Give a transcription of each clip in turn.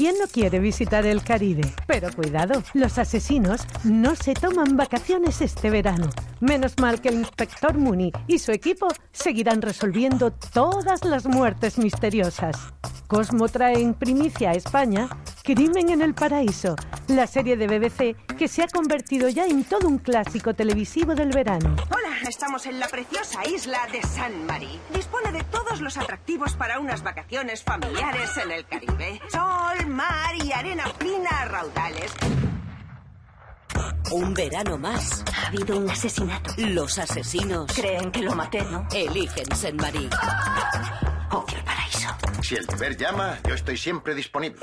¿Quién no quiere visitar el Caribe? Pero cuidado, los asesinos no se toman vacaciones este verano. Menos mal que el inspector Mooney y su equipo seguirán resolviendo todas las muertes misteriosas. Cosmo trae en primicia a España Crimen en el Paraíso, la serie de BBC que se ha convertido ya en todo un clásico televisivo del verano. Hola, estamos en la preciosa isla de San Marí. Dispone de todos los atractivos para unas vacaciones familiares en el Caribe. Sol, mar y arena fina a raudales. Un verano más. Ha habido un asesinato. Los asesinos Creen que lo maté, ¿no? eligen Saint Marie. Odio el paraíso. Si el deber llama, yo estoy siempre disponible.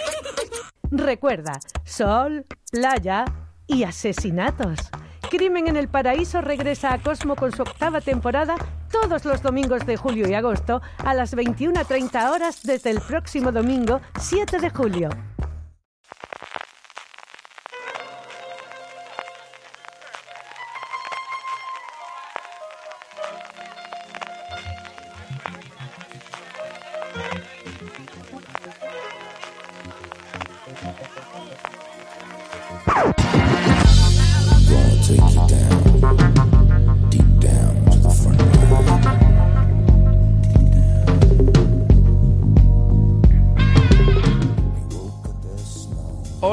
Recuerda, sol, playa y asesinatos. Crimen en el Paraíso regresa a Cosmo con su octava temporada todos los domingos de julio y agosto a las 21.30 horas desde el próximo domingo 7 de julio.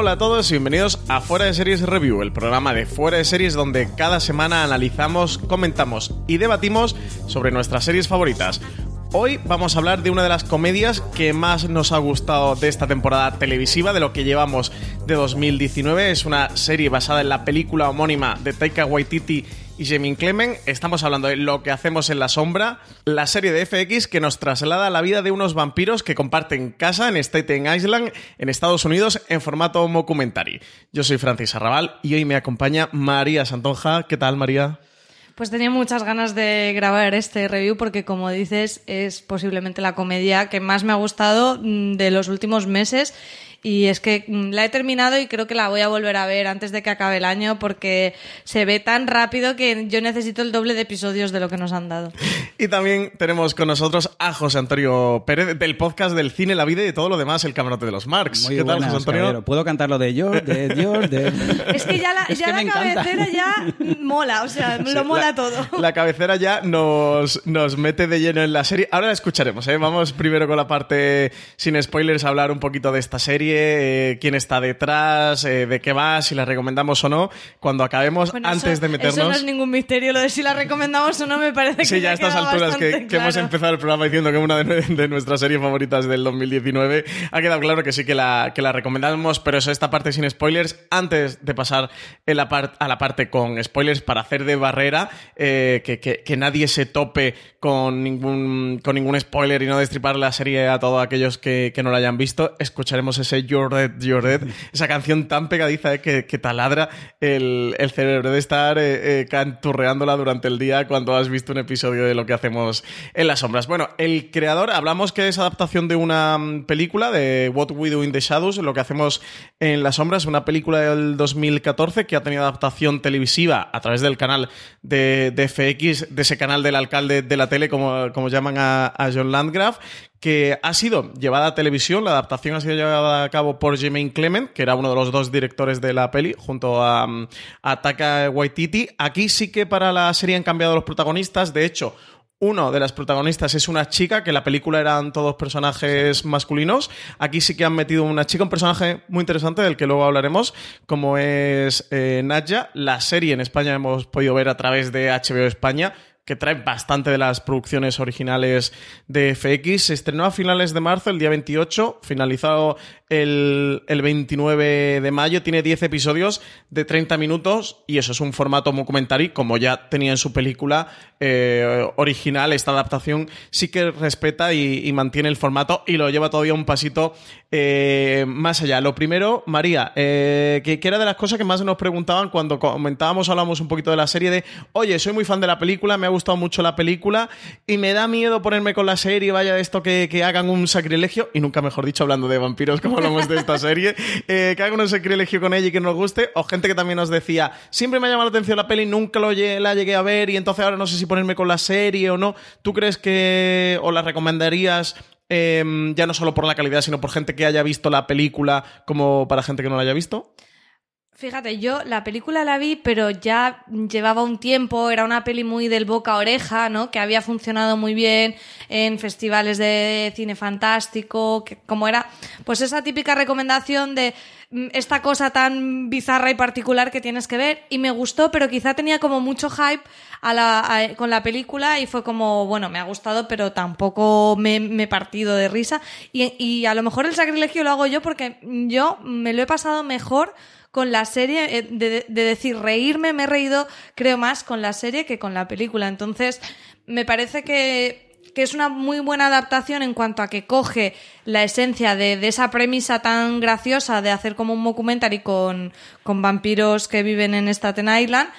Hola a todos y bienvenidos a Fuera de Series Review, el programa de Fuera de Series donde cada semana analizamos, comentamos y debatimos sobre nuestras series favoritas. Hoy vamos a hablar de una de las comedias que más nos ha gustado de esta temporada televisiva, de lo que llevamos de 2019. Es una serie basada en la película homónima de Taika Waititi y Jemin Clement. Estamos hablando de Lo que hacemos en la sombra, la serie de FX que nos traslada a la vida de unos vampiros que comparten casa en Staten Island, en Estados Unidos, en formato documentary. Yo soy Francis Arrabal y hoy me acompaña María Santonja. ¿Qué tal, María? Pues tenía muchas ganas de grabar este review porque, como dices, es posiblemente la comedia que más me ha gustado mm, de los últimos meses. Y es que mm, la he terminado y creo que la voy a volver a ver antes de que acabe el año porque se ve tan rápido que yo necesito el doble de episodios de lo que nos han dado. Y también tenemos con nosotros a José Antonio Pérez del podcast del cine, la vida y todo lo demás, el camarote de los Marx. Muy ¿Qué tal, José Antonio? caballero. ¿Puedo cantar lo de George, de George, de... Es que ya la, ya que la encanta. cabecera ya mola, o sea, Sí, lo mola la- todo. La cabecera ya nos, nos mete de lleno en la serie. Ahora la escucharemos, ¿eh? Vamos primero con la parte sin spoilers a hablar un poquito de esta serie, eh, quién está detrás, eh, de qué va, si la recomendamos o no. Cuando acabemos, Bueno, antes eso- de meternos... Eso no es ningún misterio, lo de si la recomendamos o no me parece que Sí, ya a estas alturas que, bastante que hemos claro. empezado el programa diciendo que es una de, de nuestras series favoritas del 2019, ha quedado claro que sí que la, que la recomendamos, pero es esta parte sin spoilers. Antes de pasar en la par- a la parte con spoilers para hacer de barrera, eh, que, que- que nadie se tope con ningún, con ningún spoiler y no destripar la serie a todos aquellos que, que no la hayan visto, escucharemos ese Dead, You're Dead, esa canción tan pegadiza eh, que, que taladra el, el cerebro de estar eh, eh, canturreándola durante el día cuando has visto un episodio de lo que hacemos en las sombras. Bueno, el creador, hablamos que es adaptación de una mm, película de What We Do in the Shadows, lo que hacemos en las sombras, una película del 2014 que ha tenido adaptación televisiva a través del canal de, de FX, de ese canal del alcalde de la tele, como, como llaman a, a John Landgraf, que ha sido llevada a televisión. La adaptación ha sido llevada a cabo por Jermaine Clement, que era uno de los dos directores de la peli, junto a, a Taka Waititi. Aquí sí que para la serie han cambiado los protagonistas. De hecho, Uno de las protagonistas es una chica, que en la película eran todos personajes masculinos. Aquí sí que han metido una chica, un personaje muy interesante del que luego hablaremos, como es eh, Nadja. La serie en España hemos podido ver a través de HBO España que trae bastante de las producciones originales de FX. Se estrenó a finales de marzo, el día 28, finalizado el, el 29 de mayo. Tiene 10 episodios de 30 minutos y eso es un formato documentary, como ya tenía en su película eh, original. Esta adaptación sí que respeta y, mantiene el formato y lo lleva todavía un pasito eh, más allá. Lo primero, María, eh, que, era de las cosas que más nos preguntaban cuando comentábamos, hablábamos un poquito de la serie de, oye, soy muy fan de la película, me ha gustado mucho la película y me da miedo ponerme con la serie, vaya esto que, que hagan un sacrilegio, y nunca mejor dicho, hablando de vampiros como hablamos de esta serie, eh, que hagan un sacrilegio con ella y que nos guste, o gente que también nos decía, siempre me ha llamado la atención la peli, nunca lo lle- la llegué a ver y entonces ahora no sé si ponerme con la serie o no. ¿Tú crees que o la recomendarías? eh, ya no solo por la calidad, sino por gente que haya visto la película, como para gente que no la haya visto. Fíjate, yo la película la vi, pero ya llevaba un tiempo, era una peli muy del boca a oreja, ¿no? Que había funcionado muy bien en festivales de cine fantástico, que como era, pues esa típica recomendación de mm, esta cosa tan bizarra y particular que tienes que ver, y me gustó, pero quizá tenía como mucho hype a la, con la película y fue como, bueno, me ha gustado, pero tampoco me, me he partido de risa, y, y a lo mejor el sacrilegio lo hago yo porque yo me lo he pasado mejor con la serie, eh, de, de decir reírme, me he reído, creo más con la serie que con la película. Entonces, me parece que, que es una muy buena adaptación en cuanto a que coge la esencia de, de esa premisa tan graciosa de hacer como un documentary con, con vampiros que viven en Staten Island.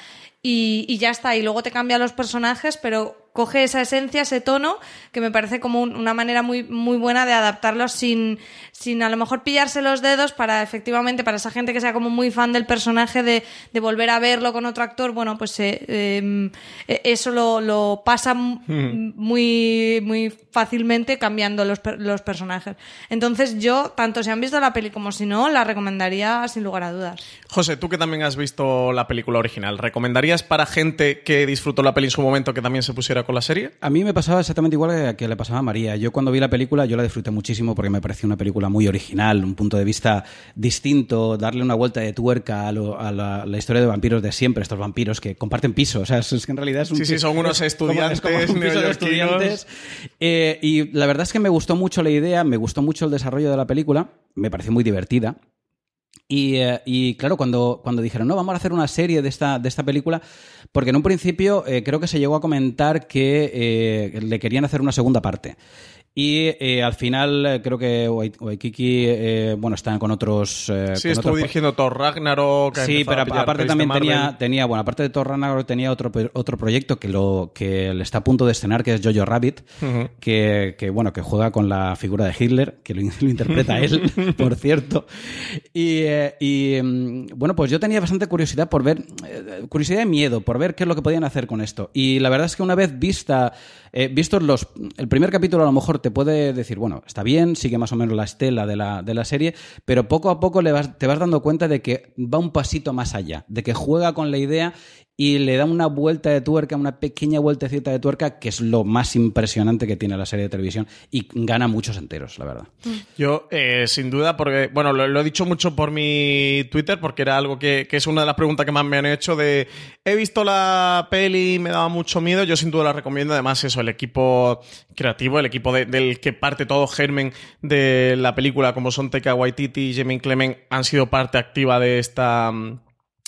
Y, y ya está, y luego te cambia los personajes, pero coge esa esencia, ese tono, que me parece como un- una manera muy, muy buena de adaptarlos sin, sin a lo mejor pillarse los dedos para efectivamente, para esa gente que sea como muy fan del personaje, de, de volver a verlo con otro actor, bueno, pues eh, eh, eh, eso lo, lo pasa muy, muy fácilmente cambiando los, los personajes. Entonces yo, tanto si han visto la peli como si no, la recomendaría sin lugar a dudas. José, tú que también has visto la película original, ¿recomendarías para gente que disfrutó la peli en su momento que también se pusiera con la serie? A mí me pasaba exactamente igual que- que le pasaba a María. Yo cuando vi la película, yo la disfruté muchísimo porque me pareció una película muy original, un punto de vista distinto, darle una vuelta de tuerca a, lo- a la, la historia de vampiros de siempre, estos vampiros que comparten piso. O sea, es, es que en realidad es un Sí, sí, son unos es como- es como estudiantes un piso de estudiantes. Eh, y la verdad es que me gustó mucho la idea, me gustó mucho el desarrollo de la película, me pareció muy divertida. Y, eh, y, claro, cuando, cuando dijeron, no, vamos a hacer una serie de esta, de esta película, porque en un principio eh, creo que se llegó a comentar que eh, le querían hacer una segunda parte. Y eh, al final eh, creo que Wai- Waikiki, eh, bueno, están con otros... eh, Sí, con estuvo otros- dirigiendo Thor Ragnarok. Sí, pero a aparte también tenía, tenía, bueno, aparte de Thor Ragnarok tenía otro, otro proyecto que lo que le está a punto de estrenar, que es Jojo Rabbit, que, que, bueno, que juega con la figura de Hitler, que lo, lo interpreta él, por cierto. Y, y, mm, bueno, pues yo tenía bastante curiosidad por ver, curiosidad y miedo por ver qué es lo que podían hacer con esto. Y la verdad es que una vez vista, vistos los, el primer capítulo a lo mejor te puede decir, bueno, está bien, sigue más o menos la estela de la, de la serie, pero poco a poco le vas, te vas dando cuenta de que va un pasito más allá, de que juega con la idea y le da una vuelta de tuerca, una pequeña vueltecita de tuerca, que es lo más impresionante que tiene la serie de televisión y gana muchos enteros, la verdad. Yo, eh, sin duda, porque, bueno, lo, he dicho mucho por mi Twitter, porque era algo que, que es una de las preguntas que más me han hecho de, he visto la peli y me daba mucho miedo, yo sin duda la recomiendo, además eso, el equipo creativo, el equipo de- del que parte todo germen de la película, como son Taika Waititi y Jamie Clement, han sido parte activa de esta...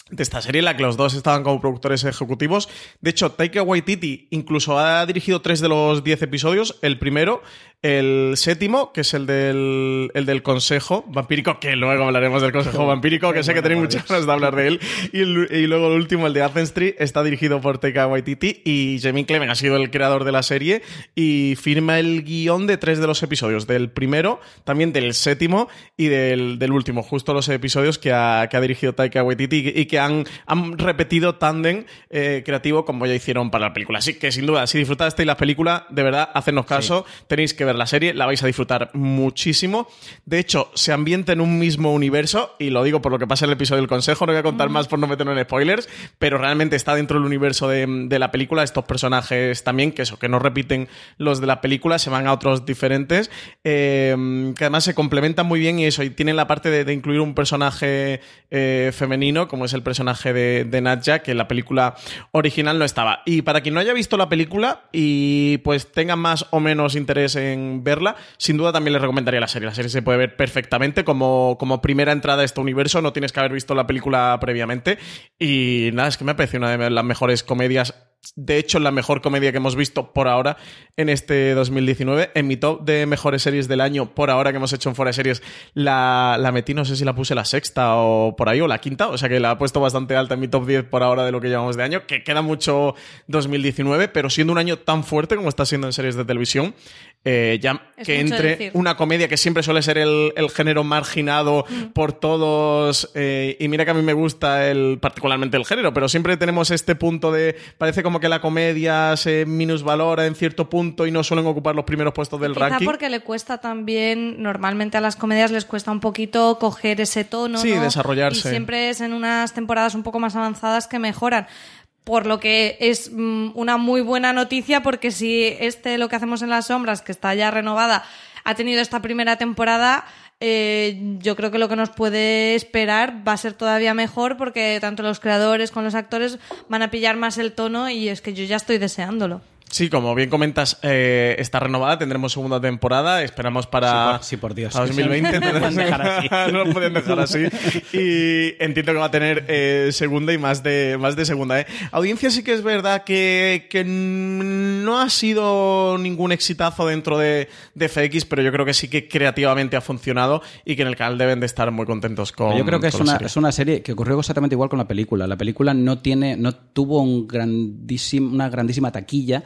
de esta serie en la que los dos estaban como productores ejecutivos. De hecho, Taika Waititi incluso ha dirigido tres de los diez episodios. El primero, el séptimo, que es el del, el del Consejo Vampírico, que luego hablaremos del Consejo Vampírico, que sé que tenéis muchas ganas de hablar de él. Y, luego el último, el de Athens Street, está dirigido por Taika Waititi y Jamie Clement ha sido el creador de la serie y firma el guion de tres de los episodios, del primero, también del séptimo y del, del último, justo los episodios que ha, que ha dirigido Taika Waititi y que han, han repetido tándem eh, creativo como ya hicieron para la película. Así que sin duda, si disfrutasteis la película, de verdad, hacednos caso, tenéis que verla. La serie, la vais a disfrutar muchísimo. De hecho, se ambienta en un mismo universo, y lo digo por lo que pasa en el episodio del consejo, no voy a contar más por no meternos en spoilers, pero realmente está dentro del universo de, de la película. Estos personajes también, que eso, que no repiten los de la película, se van a otros diferentes, eh, que además se complementan muy bien y eso, y tienen la parte de, de incluir un personaje eh, femenino, como es el personaje de, de Nadja, que en la película original no estaba. Y para quien no haya visto la película y pues tenga más o menos interés en verla, sin duda también les recomendaría la serie. La serie se puede ver perfectamente como, como primera entrada a este universo, no tienes que haber visto la película previamente. Y nada, es que me parece una de las mejores comedias de hecho, la mejor comedia que hemos visto por ahora en este 2019. En mi top de mejores series del año por ahora que hemos hecho en Fuera de Series, la, la metí, no sé si la puse la sexta o por ahí, o la quinta. O sea que la he puesto bastante alta en mi top 10 por ahora de lo que llevamos de año, que queda mucho 2019, pero siendo un año tan fuerte como está siendo en series de televisión, eh, ya Es que entre decir. una comedia que siempre suele ser el, el género marginado Mm. por todos, eh, y mira que a mí me gusta el, particularmente el género, pero siempre tenemos este punto de, parece como que la comedia se minusvalora en cierto punto y no suelen ocupar los primeros puestos del Quizá ranking. porque le cuesta también, normalmente a las comedias les cuesta un poquito coger ese tono, Sí, ¿no? desarrollarse. Y siempre es en unas temporadas un poco más avanzadas que mejoran. Por lo que es mm, una muy buena noticia porque si este Lo que hacemos en las sombras, que está ya renovada, ha tenido esta primera temporada, eh, yo creo que lo que nos puede esperar va a ser todavía mejor porque tanto los creadores como los actores van a pillar más el tono y es que yo ya estoy deseándolo. Sí, como bien comentas, eh, está renovada, tendremos segunda temporada, esperamos para, Sí, por- sí, por Dios. para 2020. No lo pueden dejar así. no lo pueden dejar así. Y entiendo que va a tener eh, segunda y más de, más de segunda. ¿eh? Audiencia sí que es verdad que, que no ha sido ningún exitazo dentro de, de FX, pero yo creo que sí que creativamente ha funcionado y que en el canal deben de estar muy contentos con Yo creo que es una, serie. es una serie que ocurrió exactamente igual con la película. La película no tiene, no tuvo un grandísim- una grandísima taquilla,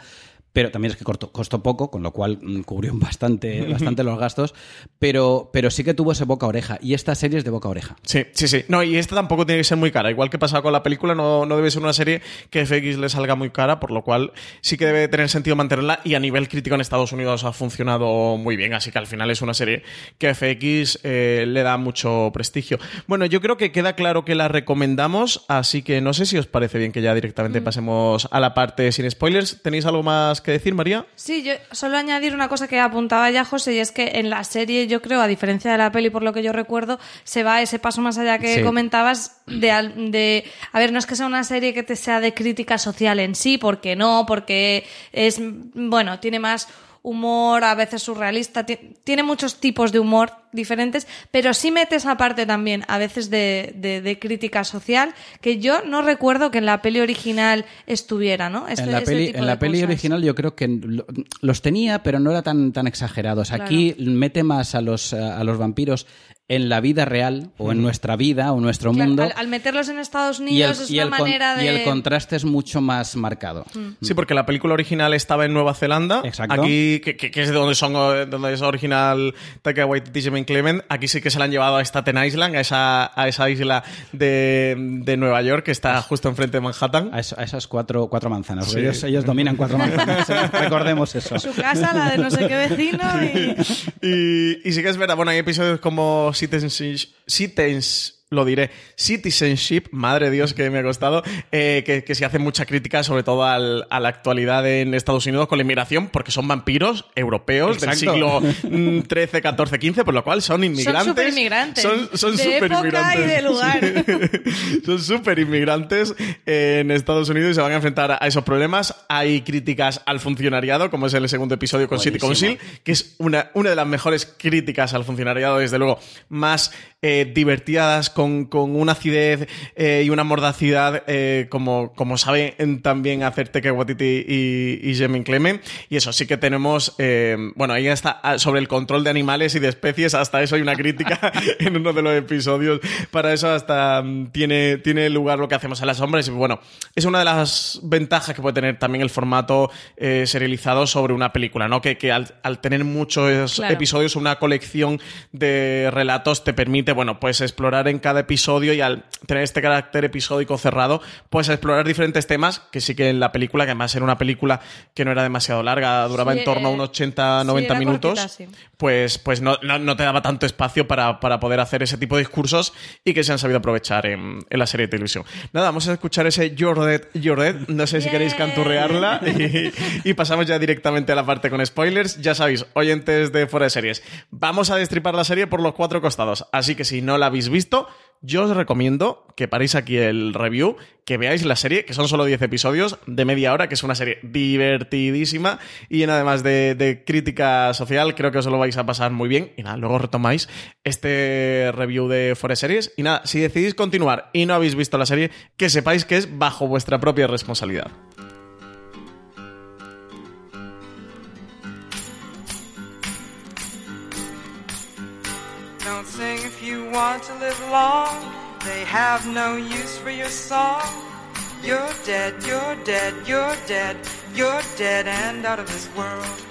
pero también es que cortó- costó poco, con lo cual mm, cubrió bastante, bastante los gastos, pero, pero sí que tuvo ese boca a oreja. Y esta serie es de boca a oreja. Sí, sí, sí. No, y esta tampoco tiene que ser muy cara. Igual que pasaba con la película, no, no debe ser una serie que FX le salga muy cara, por lo cual sí que debe tener sentido mantenerla. Y a nivel crítico en Estados Unidos ha funcionado muy bien. Así que al final es una serie que FX eh, le da mucho prestigio. Bueno, yo creo que queda claro que la recomendamos, así que no sé si os parece bien que ya directamente pasemos a la parte sin spoilers. ¿Tenéis algo más que decir, María? Sí, yo solo añadir una cosa que apuntaba ya José, y es que en la serie, yo creo, a diferencia de la peli, por lo que yo recuerdo, se va ese paso más allá que Sí. comentabas de, de... A ver, no es que sea una serie que te sea de crítica social en sí, porque no, porque es, bueno, tiene más humor, a veces surrealista, ti- tiene muchos tipos de humor diferentes, pero sí mete esa parte también, a veces de, de- de crítica social, que yo no recuerdo que en la peli original estuviera, ¿no? Este- en la ese peli, en la peli original yo creo que lo- los tenía, pero no era tan, tan exagerados. Aquí mete más a los, a los vampiros en la vida real, o en nuestra vida, o en nuestro Claro, mundo. al, al meterlos en Estados y el, Unidos es y una el con- manera de... y el contraste es mucho más marcado. Sí, porque la película original estaba en Nueva Zelanda. Exacto. Aquí, que, que- que es de donde, son, donde es original Taika Waititi y Jermaine Clement, aquí sí que se la han llevado a Staten Island, a esa, a esa isla de, de Nueva York que está justo enfrente de Manhattan. A, eso- a esas cuatro, cuatro manzanas. Sí. Ellos, ellos dominan cuatro manzanas. ¿eh? Recordemos eso. Su casa, la de no sé qué vecino y... Y, y sí que es verdad, bueno, hay episodios como Citizenship, Citizens- lo diré, Citizenship, madre de Dios que me ha costado, eh, que, que se hace mucha crítica sobre todo al- a la actualidad en Estados Unidos con la inmigración, porque son vampiros europeos Exacto. del siglo 13, 14, 15, por lo cual son inmigrantes. Son superinmigrantes. Son, son de época superinmigrantes. y de lugar. son súper inmigrantes en Estados Unidos y se van a enfrentar a esos problemas. Hay críticas al funcionariado, como es el segundo episodio con City Buenísimo. Council, que es una, una de las mejores críticas al funcionariado, desde luego, más eh, divertidas, con, con una acidez eh, y una mordacidad, eh, como, como sabe también hacer Taika Waititi y, y Jermaine Clement. Y eso sí que tenemos, eh, bueno, ahí está ah, sobre el control de animales y de especies, hasta eso hay una crítica en uno de los episodios. Para eso hasta mm, tiene, tiene lugar lo que hacemos a las sombras. Y bueno, es una de las ventajas que puede tener también el formato serializado sobre una película, ¿no? Que, que al, al tener muchos Claro. episodios, una colección de relatos te permite, bueno, pues explorar en cada cada episodio y al tener este carácter episódico cerrado, pues a explorar diferentes temas que sí que en la película, que además era una película que no era demasiado larga, duraba Sí, en torno a unos 80, sí, 90 era minutos, cortita, sí. Pues, pues no, no- no te daba tanto espacio para, para poder hacer ese tipo de discursos y que se han sabido aprovechar en, en la serie de televisión. Nada, vamos a escuchar ese You're Dead. No sé si queréis canturrearla y, y pasamos ya directamente a la parte con spoilers. Ya sabéis, oyentes de fuera de series, vamos a destripar la serie por los cuatro costados. Así que si no la habéis visto, yo os recomiendo que paréis aquí el review, que veáis la serie, que son solo 10 episodios de media hora, que es una serie divertidísima y llena además de, crítica social. Creo que os lo vais a pasar muy bien. Y nada, luego retomáis este review de de Series. Y nada, si decidís continuar y no habéis visto la serie, que sepáis que es bajo vuestra propia responsabilidad. Want to live long. They have no use for your song. You're dead, you're dead, you're dead, you're dead and out of this world.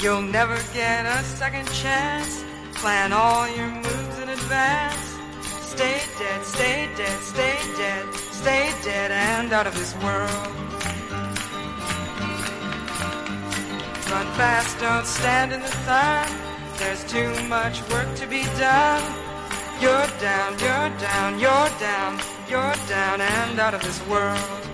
You'll never get a second chance. Plan all your moves in advance. Stay dead, stay dead, stay dead, stay dead and out of this world. Run fast, don't stand in the sun. There's too much work to be done. You're down, you're down, you're down, you're down and out of this world.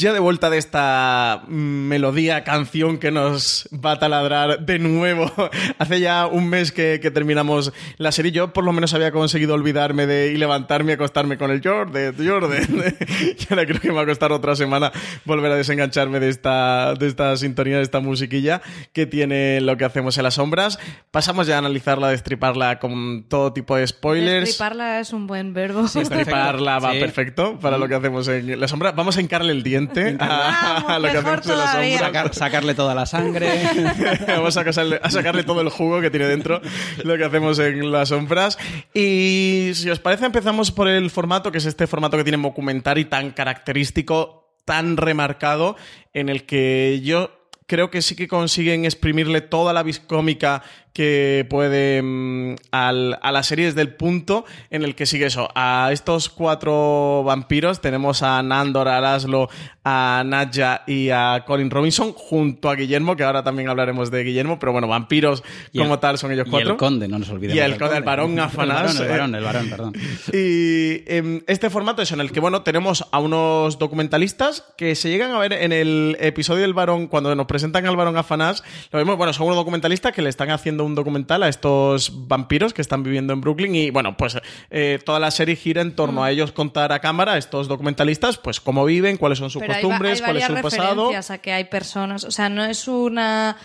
Ya de vuelta de esta mm, melodía, canción que nos va a taladrar de nuevo. Hace ya un mes que, que terminamos la serie. Yo por lo menos había conseguido olvidarme de y levantarme y acostarme con el Jordan, Jordan. y ahora creo que me va a costar otra semana volver a desengancharme de esta, de esta sintonía, de esta musiquilla que tiene lo que hacemos en las sombras. Pasamos ya a analizarla, a destriparla con todo tipo de spoilers. Destriparla es un buen verbo. Destriparla va Sí. perfecto para lo que hacemos en la sombra. Vamos a hincarle el diente a, a lo que mejor hacemos en la sombra. Sacar- sacarle toda la sangre. Vamos a sacarle, a sacarle todo el jugo que tiene dentro lo que hacemos en las sombras. Y si os parece, empezamos por el formato, que es este formato que tiene documentary tan característico, tan remarcado, en el que yo creo que sí que consiguen exprimirle toda la viscómica que puede mm, al- a la serie desde el punto en el que sigue eso. A estos cuatro vampiros tenemos a Nandor, a Laszlo, a Nadja y a Colin Robinson junto a Guillermo, que ahora también hablaremos de Guillermo, pero bueno, vampiros Y el- como tal son ellos Y cuatro. el conde, no nos olvidemos. Y el conde, el varón Afanás, El eh. varón, el varón, varón, perdón. Y em, este formato es en el que, bueno, tenemos a unos documentalistas que se llegan a ver en el episodio del varón, cuando nos presentan al varón Afanás, lo vemos, bueno, son unos documentalistas que le están haciendo un documental a estos vampiros que están viviendo en Brooklyn y, bueno, pues eh, toda la serie gira en torno a ellos contar a cámara, a estos documentalistas, pues cómo viven, cuáles son sus Pero hay costumbres, hay cuál es su pasado. a que hay personas, o sea, no es una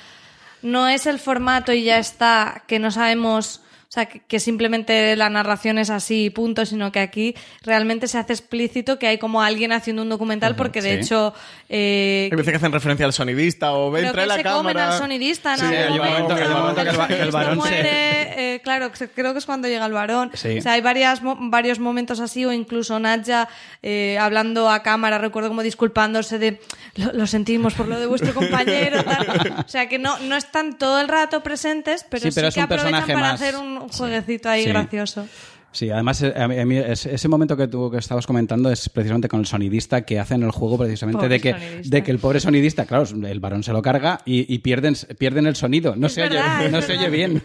no es el formato y ya está que no sabemos, sea, que, que simplemente la narración es así y punto, sino que aquí realmente se hace explícito que hay como alguien haciendo un documental porque de sí. hecho eh, Hay veces que hacen referencia al sonidista o ven, trae que la se cámara. comen al sonidista en Sí, algún hay un momento- momento. momento que el que el sonidista varón se- muere, eh, claro, creo que es cuando llega el varón. Sí. O sea, hay varias, mo- varios momentos así, o incluso Nadja eh, hablando a cámara, recuerdo como disculpándose de lo, lo sentimos por lo de vuestro compañero. tal". O sea, que no, no están todo el rato presentes, pero Sí, sí, pero es que aprovechan para más. hacer un jueguecito ahí Sí. gracioso. Sí, además eh, a mí- ese momento que tú que estabas comentando es precisamente con el sonidista que hacen el juego precisamente Pobre de que, sonidista. de que el pobre sonidista, claro, el varón se lo carga y, y pierden, pierden el sonido. No Es se verdad, oye, no se oye bien.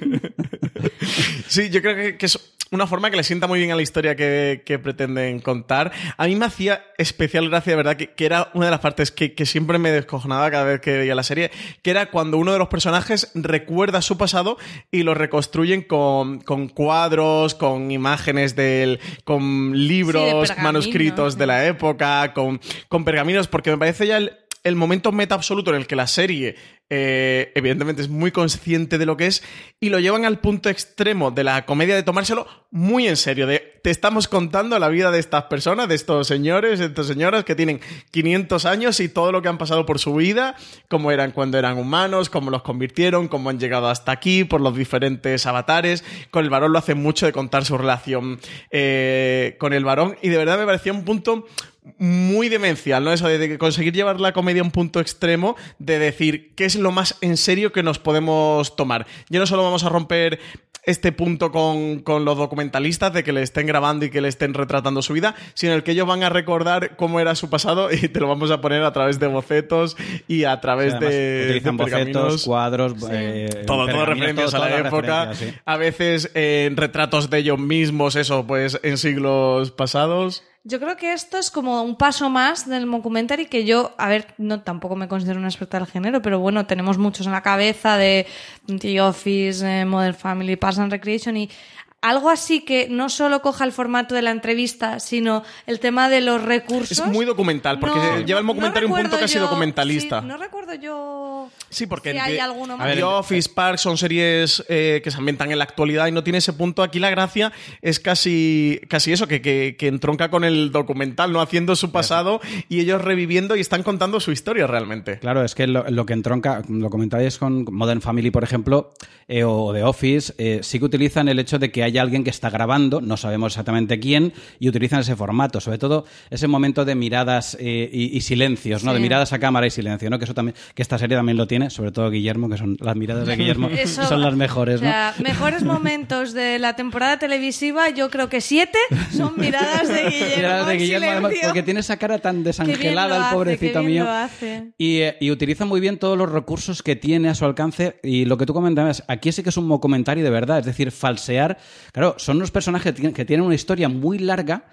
Sí, yo creo que, que es una forma que le sienta muy bien a la historia que, que pretenden contar. A mí me hacía especial gracia, de verdad, que, que era una de las partes que, que siempre me descojonaba cada vez que veía la serie, que era cuando uno de los personajes recuerda su pasado y lo reconstruyen con, con cuadros, con imágenes del, con libros, manuscritos de la época, con, con pergaminos, porque me parece ya el, el momento meta absoluto en el que la serie eh, evidentemente es muy consciente de lo que es y lo llevan al punto extremo de la comedia de tomárselo muy en serio, de te estamos contando la vida de estas personas, de estos señores, estas señoras que tienen 500 años y todo lo que han pasado por su vida, cómo eran cuando eran humanos, cómo los convirtieron, cómo han llegado hasta aquí, por los diferentes avatares. Con el varón lo hace mucho de contar su relación eh, con el varón y de verdad me parecía un punto muy demencial, ¿no? Eso de, de conseguir llevar la comedia a un punto extremo, de decir qué es lo más en serio que nos podemos tomar. Ya no solo vamos a romper este punto con, con los documentalistas de que le estén grabando y que le estén retratando su vida, sino el que ellos van a recordar cómo era su pasado y te lo vamos a poner a través de bocetos y a través de, utilizan de bocetos, pergaminos. cuadros, eh, todo, todo referencias todo- a la época. sí. A veces en retratos de ellos mismos, eso, pues en siglos pasados. Yo creo que esto es como un paso más del documentary que yo, a ver, no tampoco me considero una experta del género, pero bueno, tenemos muchos en la cabeza de The Office, eh, Modern Family, Parks and Recreation y algo así que no solo coja el formato de la entrevista, sino el tema de los recursos. Es muy documental, porque No, lleva el no documentario un punto casi yo- documentalista. sí, no recuerdo yo Sí, porque si hay The- alguno a más. ver, The Office, Parks son series eh, que se ambientan en la actualidad y no tiene ese punto. Aquí la gracia es casi, casi eso, que, que, que entronca con el documental, ¿no? Haciendo su pasado y ellos reviviendo y están contando su historia realmente. Claro, es que lo, lo que entronca, lo comentáis con Modern Family, por ejemplo, eh, o The Office, eh, sí que utilizan el hecho de que hay alguien que está grabando, no sabemos exactamente quién, y utilizan ese formato, sobre todo ese momento de miradas eh, y, y silencios, ¿no? Sí. De miradas a cámara y silencio, ¿no? Que eso también, que esta serie también lo tiene, sobre todo Guillermo, que son las miradas de Guillermo, Eso- son las mejores, O ¿no? sea, mejores momentos de la temporada televisiva, yo creo que siete son miradas de Guillermo. Miradas de Guillermo, además, porque tiene esa cara tan desangelada el hace, pobrecito mío. Y, eh, y utiliza muy bien todos los recursos que tiene a su alcance. Y lo que tú comentabas, aquí sí que es un comentario de verdad. Es decir, falsear. Claro, son unos personajes que tienen- una historia muy larga.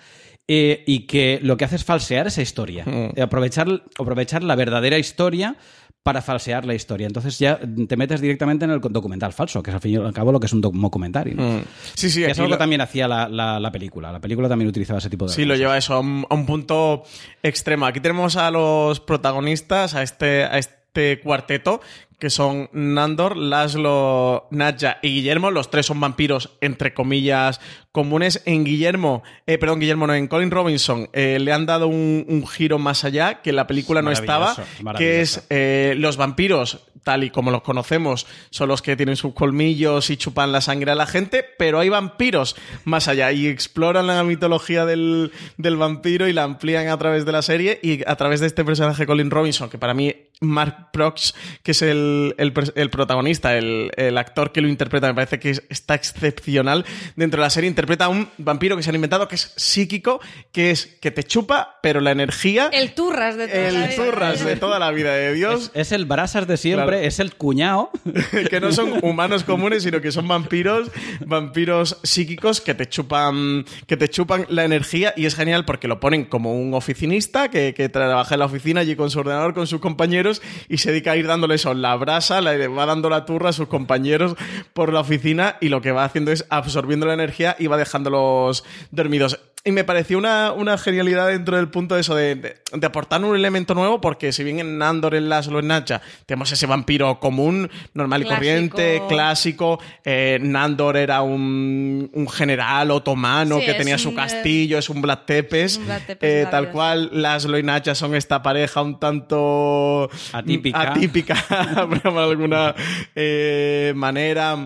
eh, y que lo que hace es falsear esa historia. Eh, aprovechar, aprovechar la verdadera historia para falsear la historia. Entonces ya te metes directamente en el documental falso, que es al fin y al cabo lo que es un documentario. ¿no? Sí, sí, Que es algo lo- que también hacía la, la- la película. La película también utilizaba ese tipo de Sí, lo lleva eso a un, a un punto extremo. Aquí tenemos a los protagonistas, a este, a este cuarteto, que son Nandor, Laszlo, Nadja y Guillermo. Los tres son vampiros, entre comillas, comunes. En Guillermo, eh, perdón, Guillermo, no, en Colin Robinson eh, le han dado un, un giro más allá, que en la película no estaba, que es eh, los vampiros, tal y como los conocemos, son los que tienen sus colmillos y chupan la sangre a la gente, pero hay vampiros más allá y exploran la mitología del, del vampiro y la amplían a través de la serie y a través de este personaje Colin Robinson, que para mí Mark Prox, que es el, el el protagonista, el, el actor que lo interpreta, me parece que es- está excepcional dentro de la serie, interpreta a un vampiro que se han inventado que es psíquico, que es que te chupa, pero la energía... El turras de toda la El vida. turras de toda la vida de Dios. Es el brasas de siempre, Claro. es el cuñado. que no son humanos comunes, sino que son vampiros, vampiros psíquicos que te chupan, que te chupan la energía y es genial porque lo ponen como un oficinista que, que trabaja en la oficina allí con su ordenador, con sus compañeros y se dedica a ir dándole eso, la brasa, le va dando la turra a sus compañeros por la oficina y lo que va haciendo es absorbiendo la energía y va dejándolos dormidos. Y me pareció una, una genialidad dentro del punto de eso, de, de- de aportar un elemento nuevo, porque si bien en Nandor, en Laszlo, en Nacha, tenemos ese vampiro común, normal y Clásico. corriente, clásico. eh, Nandor era un, un general otomano Sí, que tenía su un, castillo, es un Black Tepes. un Black Tepes eh, tal cual, Laszlo y Nacha son esta pareja un tanto Atípica. atípica por alguna eh, manera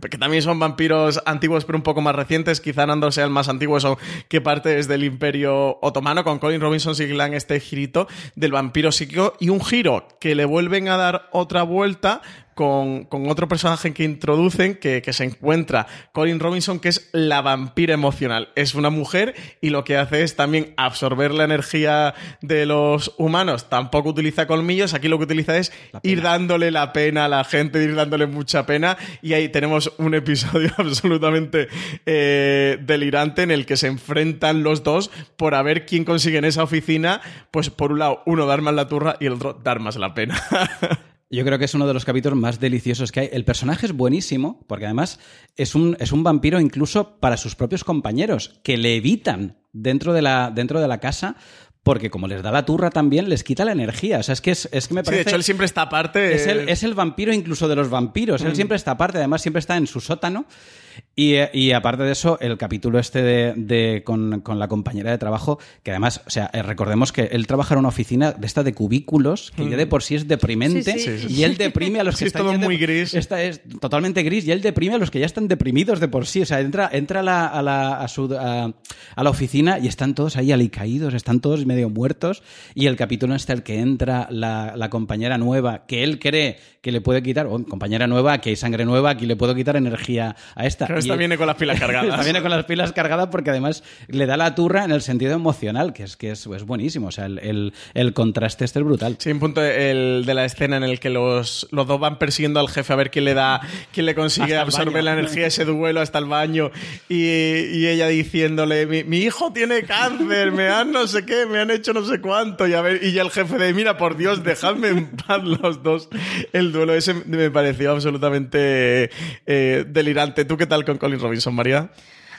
que también son vampiros antiguos pero un poco más recientes, quizá Nandor sea el más antiguo eso que parte desde el Imperio Otomano, con Colin Robinson dan este girito del vampiro psíquico y un giro que le vuelven a dar otra vuelta con, con otro personaje que introducen que, que se encuentra Colin Robinson que es la vampira emocional, es una mujer y lo que hace es también absorber la energía de los humanos, tampoco utiliza colmillos, aquí lo que utiliza es ir dándole la pena a la gente, ir dándole mucha pena. Y ahí tenemos un episodio absolutamente eh, delirante en el que se enfrentan los dos por a ver quién consigue en esa oficina, pues por un lado uno dar más la turra y el otro dar más la pena. Yo creo que es uno de los capítulos más deliciosos que hay. El personaje es buenísimo, porque además es un, es un vampiro incluso para sus propios compañeros, que le evitan dentro de la, dentro de la casa porque como les da la turra también, les quita la energía. O sea, es que, es, es que me Sí, parece... de hecho, él siempre está aparte. Es el, es el vampiro incluso de los vampiros. Él Mm. siempre está aparte, además siempre está en su sótano. Y, y aparte de eso, el capítulo este de, de- con, con la compañera de trabajo, que además, o sea, eh, recordemos que él trabaja en una oficina de esta de cubículos, que ya de por sí es deprimente, Sí, sí. Sí, sí. y él deprime a los que Sí, es están todo de- muy gris. Esta es totalmente gris, y él deprime a los que ya están deprimidos de por sí. O sea, entra, entra a, la, a, la, a, su- a- a la oficina y están todos ahí alicaídos, están todos medio muertos. Y el capítulo este al que entra la, la compañera nueva, que él cree que le puede quitar, oh, compañera nueva, aquí hay sangre nueva, aquí le puedo quitar energía a esta. Pero Y esta él- viene con las pilas cargadas. esta viene con las pilas cargadas porque además le da la turra en el sentido emocional, que es que es, es buenísimo. O sea, el, el- el contraste este es brutal. Sí, un punto el de la escena en el que los, los dos van persiguiendo al jefe a ver quién le da, quién le consigue el absorber la energía, ese duelo hasta el baño. Y, y ella diciéndole, mi, mi hijo tiene cáncer, me han no sé qué, me han hecho no sé cuánto. Y, a ver, y ya el jefe de, mira, por Dios, dejadme en paz los dos. El duelo ese me pareció absolutamente eh, delirante. ¿Tú qué tal con Colin Robinson, María?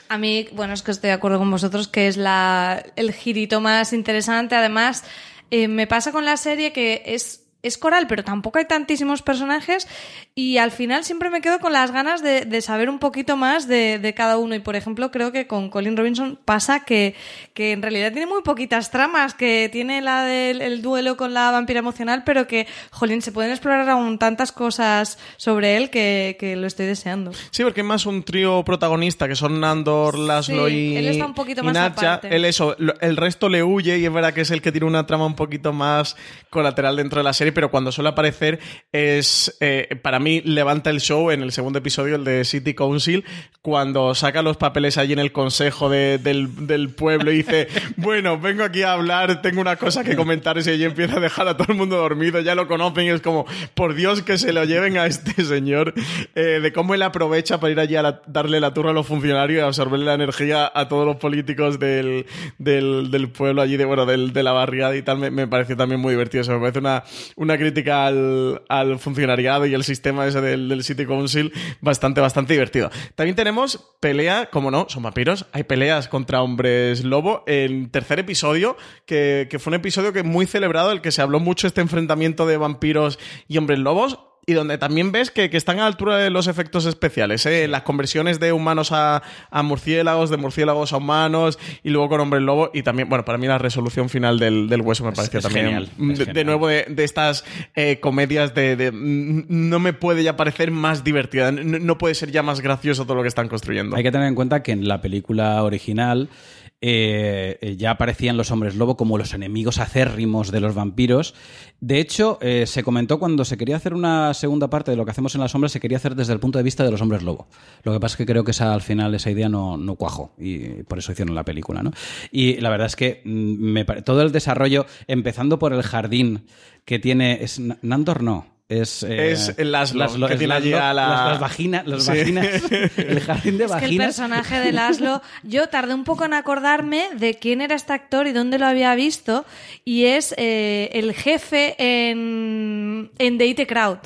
A mí, bueno, es que estoy de acuerdo con vosotros que es la, el girito más interesante. Además, eh, me pasa con la serie que es, es coral, pero tampoco hay tantísimos personajes y al final siempre me quedo con las ganas de, de saber un poquito más de, de cada uno. Y, por ejemplo, creo que con Colin Robinson pasa que, que en realidad tiene muy poquitas tramas, que tiene la del el duelo con la vampira emocional, pero que, jolín, se pueden explorar aún tantas cosas sobre él que, que lo estoy deseando. Sí, porque es más un trío protagonista que son Nandor, Laszlo Sí, y, él está un poquito más Natcha. aparte. Él eso, lo- el resto le huye y es verdad que es el que tiene una trama un poquito más colateral dentro de la serie, pero cuando suele aparecer es, eh, para mí, levanta el show en el segundo episodio, el de City Council, cuando saca los papeles allí en el consejo de- del, del pueblo y dice, bueno, vengo aquí a hablar, tengo una cosa que comentaros y allí empieza a dejar a todo el mundo dormido, ya lo conocen y es como, por Dios que se lo lleven a este señor, eh, de cómo él aprovecha para ir allí a la- darle la turra a los funcionarios y absorberle la energía a todos los políticos del, del, del pueblo allí, de, bueno, del, de la barriada y tal, me, me pareció también muy divertido. Eso me parece una, una crítica al, al funcionariado y el sistema ese del, del City Council bastante, bastante divertido. También tenemos pelea, como no, son vampiros, hay peleas contra hombres lobo. En tercer episodio, que, que fue un episodio que muy celebrado, el que se habló mucho este enfrentamiento de vampiros y hombres lobos. Y donde también ves que, que están a la altura de los efectos especiales, ¿eh? las conversiones de humanos a, a murciélagos, de murciélagos a humanos, y luego con hombres lobo. Y también, bueno, para mí la resolución final del, del hueso me pareció es también. genial, de, nuevo, de, de estas eh, comedias de, de, No me puede ya parecer más divertida, no, no puede ser ya más gracioso todo lo que están construyendo. Hay que tener en cuenta que en la película original eh, eh, ya aparecían los hombres lobo como los enemigos acérrimos de los vampiros. De hecho, eh, se comentó cuando se quería hacer una segunda parte de lo que hacemos en la sombra, se quería hacer desde el punto de vista de los hombres lobo. Lo que pasa es que creo que esa, al final esa idea no, no cuajó y por eso hicieron la película. ¿no? Y la verdad es que mm, todo el desarrollo, empezando por el jardín que tiene... Es, Nandor no. Es, eh, Es el Laszlo, que es tiene allí a la- las, las vaginas, las Sí. vaginas, el jardín de Es que el personaje de Laszlo, yo tardé un poco en acordarme de quién era este actor y dónde lo había visto, y es eh, el jefe en, en The It Crowd.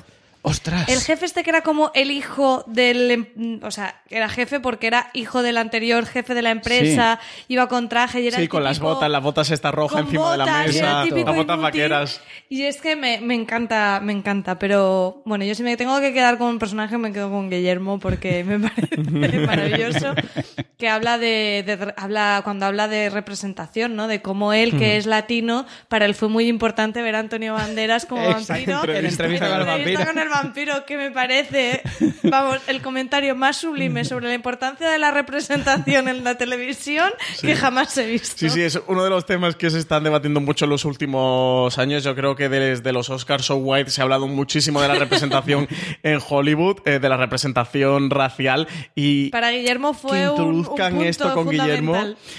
¡Ostras! El jefe este que era como el hijo del... em- O sea, era jefe porque era hijo del anterior jefe de la empresa, iba con traje y era Sí, el con las botas, las botas esta roja encima de la mesa, las botas inútil. vaqueras. Y es que me, me encanta, me encanta. Pero bueno, yo si me tengo que quedar con un personaje, me quedo con Guillermo porque me parece maravilloso. Que habla de, de- habla, cuando habla de representación, ¿no? De cómo él, que Ujú. es latino, para él fue muy importante ver a Antonio Banderas como Exacto, vampiro. en entrevista con el vampiro. con el vampiro, que me parece, vamos, el comentario más sublime sobre la importancia de la representación en la televisión que jamás he visto. Sí, sí, es uno de los temas que se están debatiendo mucho en los últimos años. Yo creo que desde los Oscars So White se ha hablado muchísimo de la representación en Hollywood, eh, de la representación racial y Para Guillermo fue que un- un, introduzcan punto esto con Guillermo.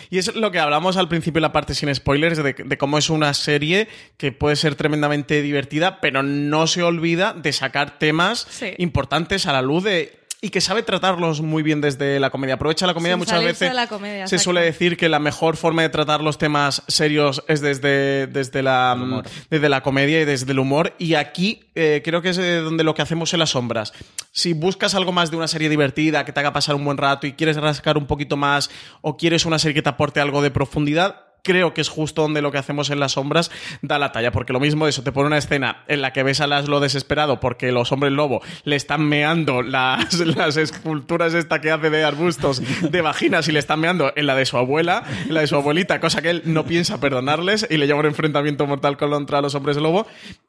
Y es lo que hablamos al principio en la parte sin spoilers, de, de cómo es una serie que puede ser tremendamente divertida, pero no se olvida de sacar temas Sí. importantes a la luz de y que sabe tratarlos muy bien desde la comedia. Aprovecha la comedia Sin muchas veces. de la comedia, se suele decir que la mejor forma de tratar los temas serios es desde, desde, la, desde la comedia y desde el humor. Y aquí eh, creo que es eh, donde lo que hacemos en las sombras. Si buscas algo más de una serie divertida, que te haga pasar un buen rato y quieres rascar un poquito más, o quieres una serie que te aporte algo de profundidad, creo que es justo donde lo que hacemos en las sombras da la talla, porque lo mismo eso, te pone una escena en la que ves a Laszlo desesperado porque los hombres lobo le están meando las, las esculturas esta que hace de arbustos de vaginas y le están meando en la de su abuela, en la de su abuelita, cosa que él no piensa perdonarles y le lleva un enfrentamiento mortal contra los hombres lobo,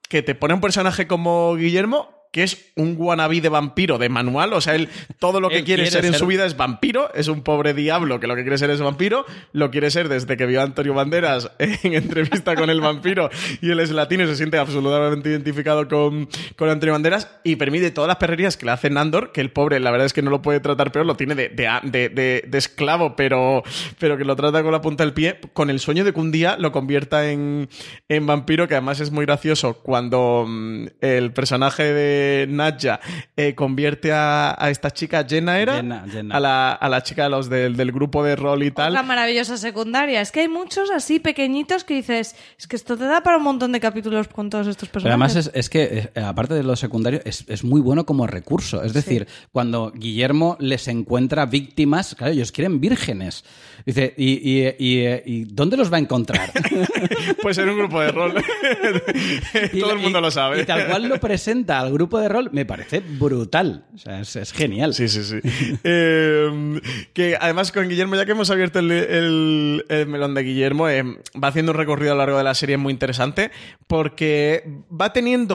que te pone un personaje como Guillermo que es un wannabe de vampiro de manual. O sea, él todo lo que quiere, quiere ser en ser- su vida es vampiro. Es un pobre diablo que lo que quiere ser es vampiro. Lo quiere ser desde que vio a Antonio Banderas en entrevista con el vampiro y él es latino y se siente absolutamente identificado con, con Antonio Banderas y permite todas las perrerías que le hace Nandor, que el pobre, la verdad es que no lo puede tratar peor, lo tiene de, de, de- de- de esclavo, pero, pero que lo trata con la punta del pie, con el sueño de que un día lo convierta en, en vampiro, que además es muy gracioso cuando mm, el personaje de Nadja eh, convierte a, a esta chica, Jenna era, Jenna, Jenna. A, la, a la chica de los del, del grupo de rol y tal. La maravillosa secundaria. Es que hay muchos así pequeñitos que dices, es que esto te da para un montón de capítulos con todos estos Pero personajes. además es, es que, eh, aparte de lo secundario, es, es muy bueno como recurso. Es decir, cuando Guillermo les encuentra víctimas, claro, ellos quieren vírgenes. Dice, ¿y, y, y, eh, y dónde los va a encontrar? Pues en un grupo de rol. Todo el mundo lo sabe. Y tal cual lo presenta al grupo de rol, me parece brutal. O sea, es, es genial. Sí, sí, sí. Eh, que además con Guillermo, ya que hemos abierto el, el- el melón de Guillermo, eh, va haciendo un recorrido a lo largo de la serie muy interesante porque va teniendo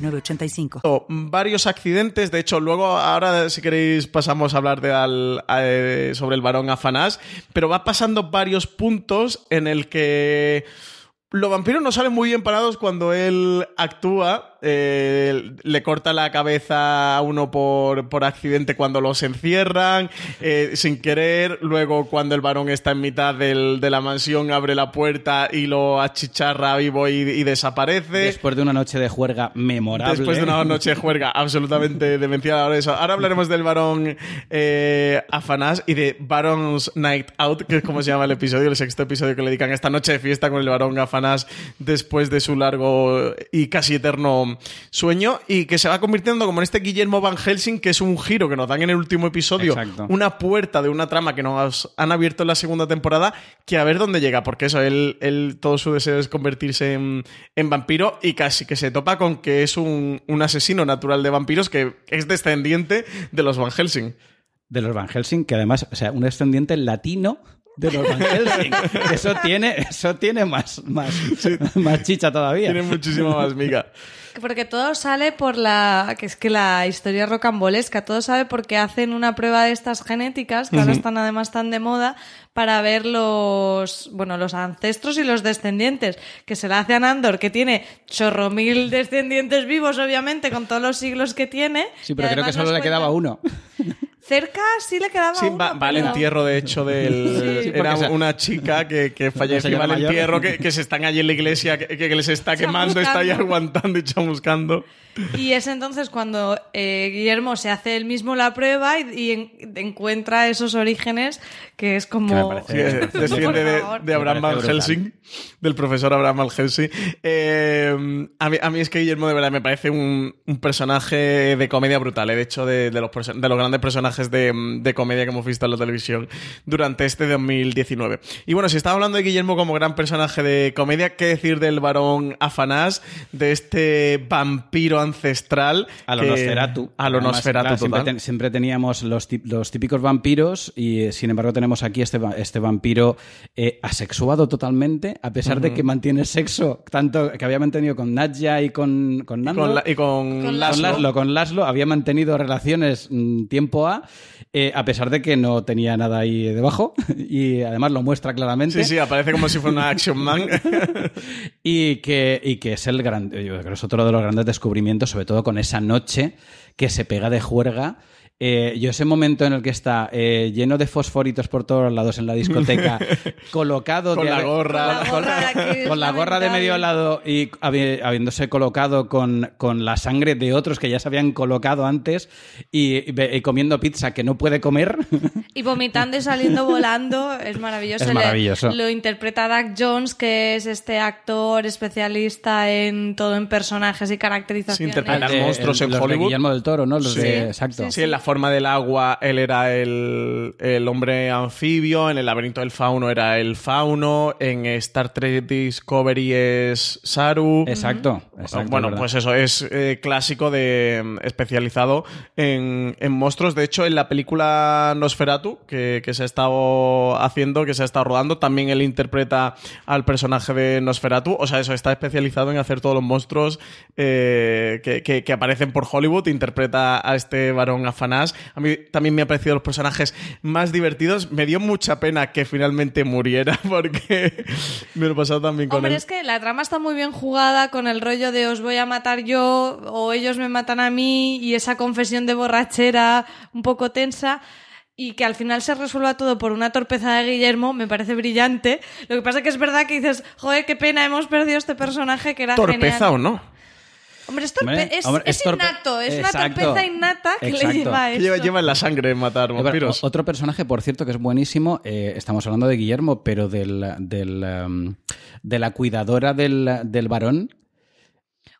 906985. o varios accidentes. De hecho, luego, ahora, si queréis, pasamos a hablar de al- eh, sobre el varón Afanás. Pero va pasando varios puntos en el que los vampiros no salen muy bien parados cuando él actúa. Eh, le corta la cabeza a uno por, por accidente cuando los encierran, eh, sin querer. Luego, cuando el varón está en mitad del- de la mansión, abre la puerta y lo achicharra vivo y, y desaparece. Después de una noche de juerga memorable. Después de una noche de juerga absolutamente demencial. Ahora, eso. Ahora hablaremos del varón eh, Afanás y de Baron's Night Out, que es como se llama el episodio, el sexto episodio que le dedican esta noche de fiesta con el varón Afanás después de su largo y casi eterno sueño y que se va convirtiendo como en este Guillermo Van Helsing, que es un giro que nos dan en el último episodio, Exacto. una puerta de una trama que nos han abierto en la segunda temporada, que a ver dónde llega, porque eso, él, él todo su deseo es convertirse en, en vampiro y casi que se topa con que es un, un asesino natural de vampiros que es descendiente de los Van Helsing. De los Van Helsing, que además, o sea, un descendiente latino de los Van Helsing. Eso tiene, eso tiene más, más, más chicha todavía. Tiene muchísima más miga. Porque todo sale por la. que es que la historia rocambolesca, todo sale porque hacen una prueba de estas genéticas, que ahora Ujú. están además tan de moda, para ver los. bueno, los ancestros y los descendientes. Que se la hace a Nandor, que tiene chorro mil descendientes vivos, obviamente, con todos los siglos que tiene. Sí, pero creo que solo le quedaba uno. Cerca sí le quedaba Sí, uno. va, va al pero- entierro, de hecho, del. Sí, porque era esa- una chica que, que falleció señora mayor. entierro, que, que se están allí en la iglesia, que, que les está quemando, está ahí Chamuscando. aguantando y chamuscando. Y es entonces cuando eh, Guillermo se hace él mismo la prueba y, y en- encuentra esos orígenes que es como... Que me parece- Sí, eh, desciende de, favor. de Abraham Me Van parece brutal. Helsing, del profesor Abraham Van Helsing. Eh, a, mí, a mí es que Guillermo de verdad me parece un, un personaje de comedia brutal. eh. De hecho, de, de los, perso- de los grandes personajes personajes de, de comedia que hemos visto en la televisión durante este 2019. Y bueno, si estaba hablando de Guillermo como gran personaje de comedia, ¿qué decir del varón Afanás, de este vampiro ancestral? A lo que- Nosferatu. A lo Además, Nosferatu, claro, siempre, total. ten- siempre teníamos los, típicos vampiros y eh, sin embargo tenemos aquí este, este vampiro eh, asexuado totalmente, a pesar de que mantiene sexo tanto que había mantenido con Nadja y con, con Nando. con la- y con Con Laszlo. Laszlo, con Laszlo, había mantenido relaciones mm, tiempo A, eh, a pesar de que no tenía nada ahí debajo, y además lo muestra claramente. Sí, sí, aparece como si fuera una Action Man. y, que, y que es el gran, yo creo que es otro de los grandes descubrimientos, sobre todo con esa noche que se pega de juerga. Eh, yo ese momento en el que está eh, lleno de fosforitos por todos lados en la discoteca, colocado Con de- la gorra. con, con- con la gorra de medio lado y habi- habiéndose colocado con, con la sangre de otros que ya se habían colocado antes y, y y comiendo pizza que no puede comer. Y vomitando y saliendo volando es maravilloso. Es Le- maravilloso. Lo interpreta Doug Jones, que es este actor especialista en todo en personajes y caracterizaciones. interpreta El de- monstruos en los de Hollywood. Guillermo del Toro, ¿no? Los Sí. de- exacto. Sí, en la forma del agua él era el, el hombre anfibio, en el laberinto del fauno era el fauno, en Star Trek Discovery es Saru. Exacto, exacto, Bueno, es pues eso, es eh, clásico de mm, especializado en, en monstruos. De hecho, en la película Nosferatu, que, que se ha estado haciendo, que se ha estado rodando, también él interpreta al personaje de Nosferatu. O sea, eso, está especializado en hacer todos los monstruos eh, que, que- que aparecen por Hollywood. Interpreta a este varón A mí también me han parecido los personajes más divertidos. Me dio mucha pena que finalmente muriera, porque me lo he pasado también con Hombre, él. es que la trama está muy bien jugada con el rollo de os voy a matar yo o ellos me matan a mí y esa confesión de borrachera un poco tensa y que al final se resuelva todo por una torpeza de Guillermo me parece brillante. Lo que pasa es que es verdad que dices, joder, qué pena, hemos perdido este personaje que era ¿Torpeza genial. o no? Hombre, es, torpe- es, hombre, es es torpe- innato, es una torpeza innata que Exacto. le lleva a eso. Lleva, lleva en la sangre matar vampiros. Otro personaje, por cierto, que es buenísimo, eh, estamos hablando de Guillermo, pero del, del, um, de la cuidadora del, del varón.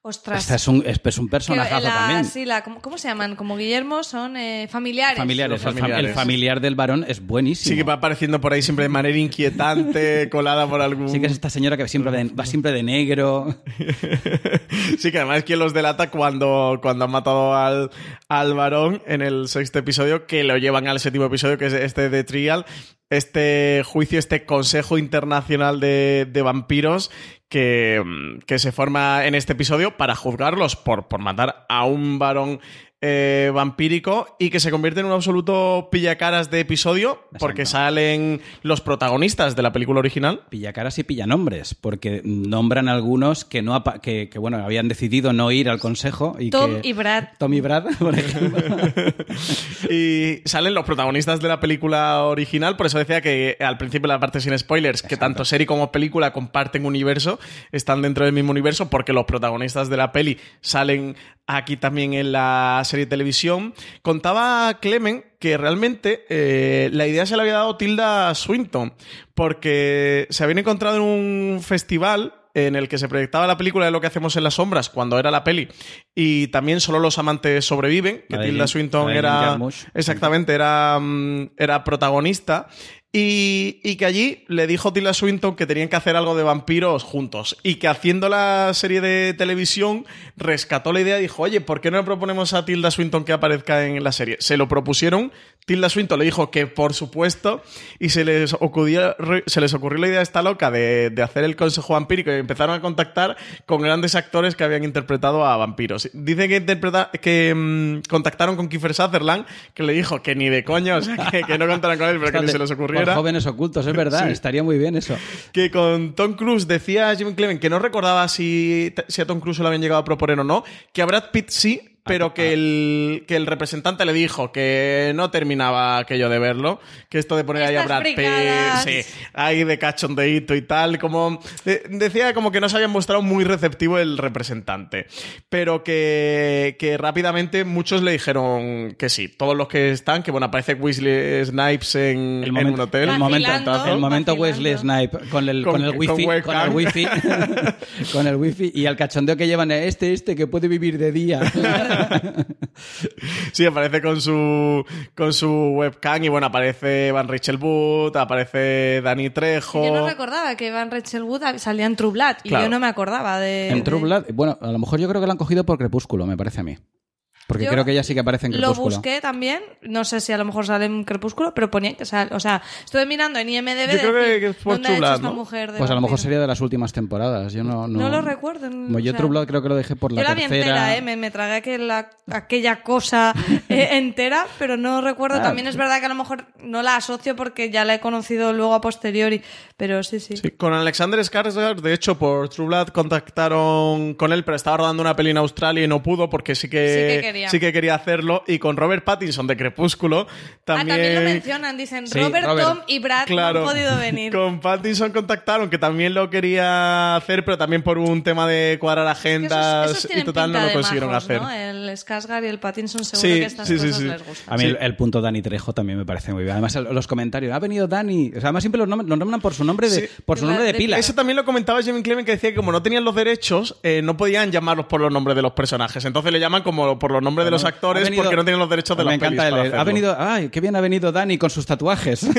Ostras. Esta es un, es, es un personajazo la- también. sí, la- ¿cómo, cómo se llaman? Como Guillermo son eh, familiares. Familiares. El, fam- familiares. el familiar del varón es buenísimo. Sí que va apareciendo por ahí siempre de manera inquietante, colada por algún... Sí que es esta señora que siempre de- va siempre de negro. Sí, que además es quien los delata cuando, cuando han matado al, al varón en el sexto episodio, que lo llevan al séptimo episodio, que es este de Trial, este juicio, este Consejo Internacional de, de Vampiros que, que se forma en este episodio para juzgarlos por, por matar a un varón eh, vampírico y que se convierte en un absoluto pillacaras de episodio porque salen los protagonistas de la película original. Pillacaras y pillanombres, porque nombran algunos que no apa- que, que, bueno habían decidido no ir al consejo y Tom que- y Brad. Tom y Brad, por ejemplo. Y salen los protagonistas de la película original, por eso decía que al principio de la parte sin spoilers, que tanto serie como película comparten universo, están dentro del mismo universo, porque los protagonistas de la peli salen aquí también en la serie de televisión. Contaba Clemen que realmente eh, la idea se la había dado Tilda Swinton, porque se habían encontrado en un festival en el que se proyectaba la película de lo que hacemos en las sombras cuando era la peli y también solo los amantes sobreviven que Tilda Swinton era exactamente era, mm, era protagonista y, y que allí le dijo Tilda Swinton que tenían que hacer algo de vampiros juntos y que haciendo la serie de televisión rescató la idea y dijo, oye, ¿por qué no le proponemos a Tilda Swinton que aparezca en la serie? Se lo propusieron, Tilda Swinton le dijo que por supuesto y se les ocurrió, se les ocurrió la idea esta loca de, de hacer el consejo vampírico y empezaron a contactar con grandes actores que habían interpretado a vampiros. Dicen que, interpreta- que mm, contactaron con Kiefer Sutherland que le dijo que ni de coño, o sea, que, que no contaran con él, pero que ni se les ocurriera. Por jóvenes ocultos, es verdad. Sí. Estaría muy bien eso. Que con Tom Cruise decía Jimmy Clement que no recordaba si, si a Tom Cruise se lo habían llegado a proponer o no, que a Brad Pitt sí, pero que el, que el representante le dijo que no terminaba aquello de verlo, que esto de poner ahí a Brad Pitt, sí, ahí de cachondeíto y tal, como de- decía como que no se había mostrado muy receptivo el representante, pero que, que rápidamente muchos le dijeron que sí, todos los que están, que bueno, aparece Weasley Snipes en, en un hotel, el momento, Tantazo. el momento Wesley Snipe con el, Con- con, el con wifi, con, webcam. el wifi, con el wifi y el cachondeo que llevan este, este que puede vivir de día. Sí, aparece con su con su webcam y bueno, aparece Van Rachel Wood, aparece Dani Trejo. Yo no recordaba que Van Rachel Wood salía en True Blood y Claro. yo no me acordaba de... En True Blood, bueno, a lo mejor yo creo que la han cogido por Crepúsculo, me parece a mí. Porque Yo creo que ella sí que aparece en Lo Crepúsculo. busqué también, no sé si a lo mejor sale en Crepúsculo, pero ponía que sale, o sea, estuve mirando en IMDB Yo creo decir, que- es por ¿dónde ha True hecho Blood, esta ¿no? mujer de Pues a lo mejor vampiro? sería de las últimas temporadas. Yo no, no, No lo recuerdo, Como yo o sea, True Blood creo que lo dejé por la Yo la vi tercera. entera, ¿eh? me, me tragué aquella, aquella cosa eh, entera, pero no recuerdo. Ah. También es verdad que a lo mejor no la asocio porque ya la he conocido luego a posteriori, pero sí, sí. Sí, con Alexander Skarsgård, de hecho, por True Blood contactaron con él, pero estaba rodando una peli en Australia y no pudo porque sí que, Sí que quería. Sí que quería hacerlo. Y con Robert Pattinson de Crepúsculo también... Ah, también lo mencionan, dicen Sí, Robert, Robert. Tom y Brad no han podido venir. Con Pattinson contactaron, que también lo quería hacer, pero también por un tema de cuadrar agendas Esos y total no lo de consiguieron majos, hacer. ¿no? El Skarsgård y el Pattinson seguro Sí, que estas sí, sí, cosas sí. les gustan. A mí el, el punto Dani Trejo también me parece muy bien. Además, el- los comentarios. Ha venido Dani. O sea, además siempre los nombran, los nombran por su nombre de, por su nombre de pila. Eso también lo comentaba Jimmy Clement que decía que como no tenían los derechos, eh, no podían llamarlos por los nombres de los personajes. Entonces le llaman como por los nombres de los actores venido- porque no tienen los derechos de Me las encanta pelis el- Ha venido. Ay, qué bien ha venido Dani con sus tatuajes.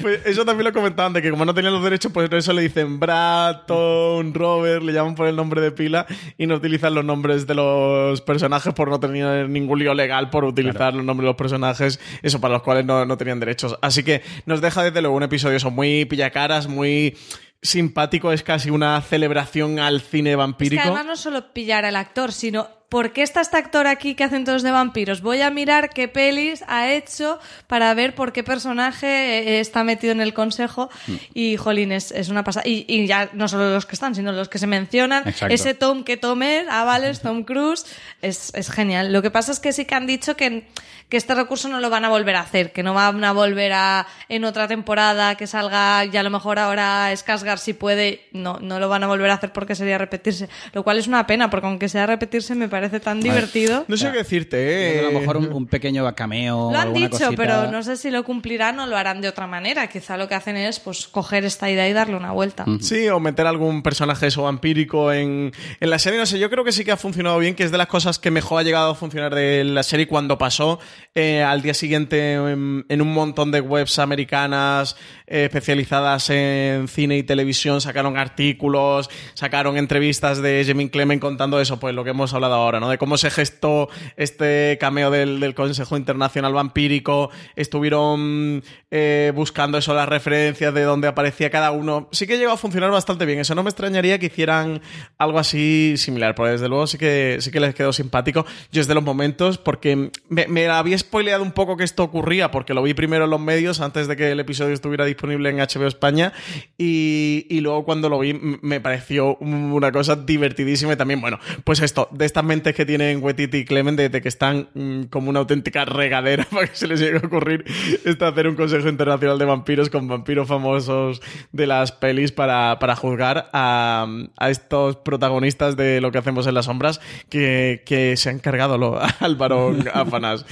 Pues eso también lo comentaban, de que como no tenían los derechos, pues por eso le dicen Brad, Tom, Robert, le llaman por el nombre de pila y no utilizan los nombres de los personajes por no tener ningún lío legal por utilizar los nombres de los personajes, eso para los cuales no, no tenían derechos. Así que nos deja desde luego un episodio eso muy pillacaras, muy simpático, es casi una celebración al cine Es que vampírico. además no solo pillar al actor, sino ¿por qué está este actor aquí que hacen todos de vampiros? Voy a mirar qué pelis ha hecho para ver por qué personaje eh, está metido en el consejo. Mm. Y, jolín, es, es una pasada. Y, y ya no solo los que están, sino los que se mencionan. Exacto. Ese Tom que tomes, Avales, Tom Cruise, es, es genial. Lo que pasa es que sí que han dicho que, que este recurso no lo van a volver a hacer, que no van a volver a en otra temporada que salga y a lo mejor ahora Skarsgård si puede, no, no lo van a volver a hacer porque sería repetirse. Lo cual es una pena, porque aunque sea repetirse me parece tan divertido. No sé qué decirte, ¿eh? a lo mejor un, un pequeño cameo. Lo han dicho, cosita. pero no sé si lo cumplirán o lo harán de otra manera. Quizá lo que hacen es pues coger esta idea y darle una vuelta. Sí, o meter algún personaje eso vampírico en, en la serie. No sé, yo creo que sí que ha funcionado bien, que es de las cosas que mejor ha llegado a funcionar de la serie cuando pasó eh, al día siguiente en, en un montón de webs americanas eh, especializadas en cine y televisión. Sacaron artículos, sacaron entrevistas de Jemin Clement contando eso, pues lo que hemos hablado ahora, De cómo se gestó este cameo del, Consejo Internacional Vampírico. Estuvieron eh, buscando eso, las referencias de dónde aparecía cada uno. Sí que llegó a funcionar bastante bien. Eso no me extrañaría que hicieran algo así similar, porque desde luego sí que, sí que les quedó simpático. Yo es de los momentos, porque me, había spoileado un poco que esto ocurría, porque lo vi primero en los medios antes de que el episodio estuviera disponible en HBO España. Y, y luego cuando lo vi me pareció una cosa divertidísima y también, bueno, pues esto, de estas que tienen Wetiti y Clement, de, que están mm, como una auténtica regadera para que se les llegue a ocurrir esto hacer un consejo internacional de vampiros con vampiros famosos de las pelis para, para juzgar a, a estos protagonistas de lo que hacemos en las sombras que, que se han cargado lo- al varón Afanas.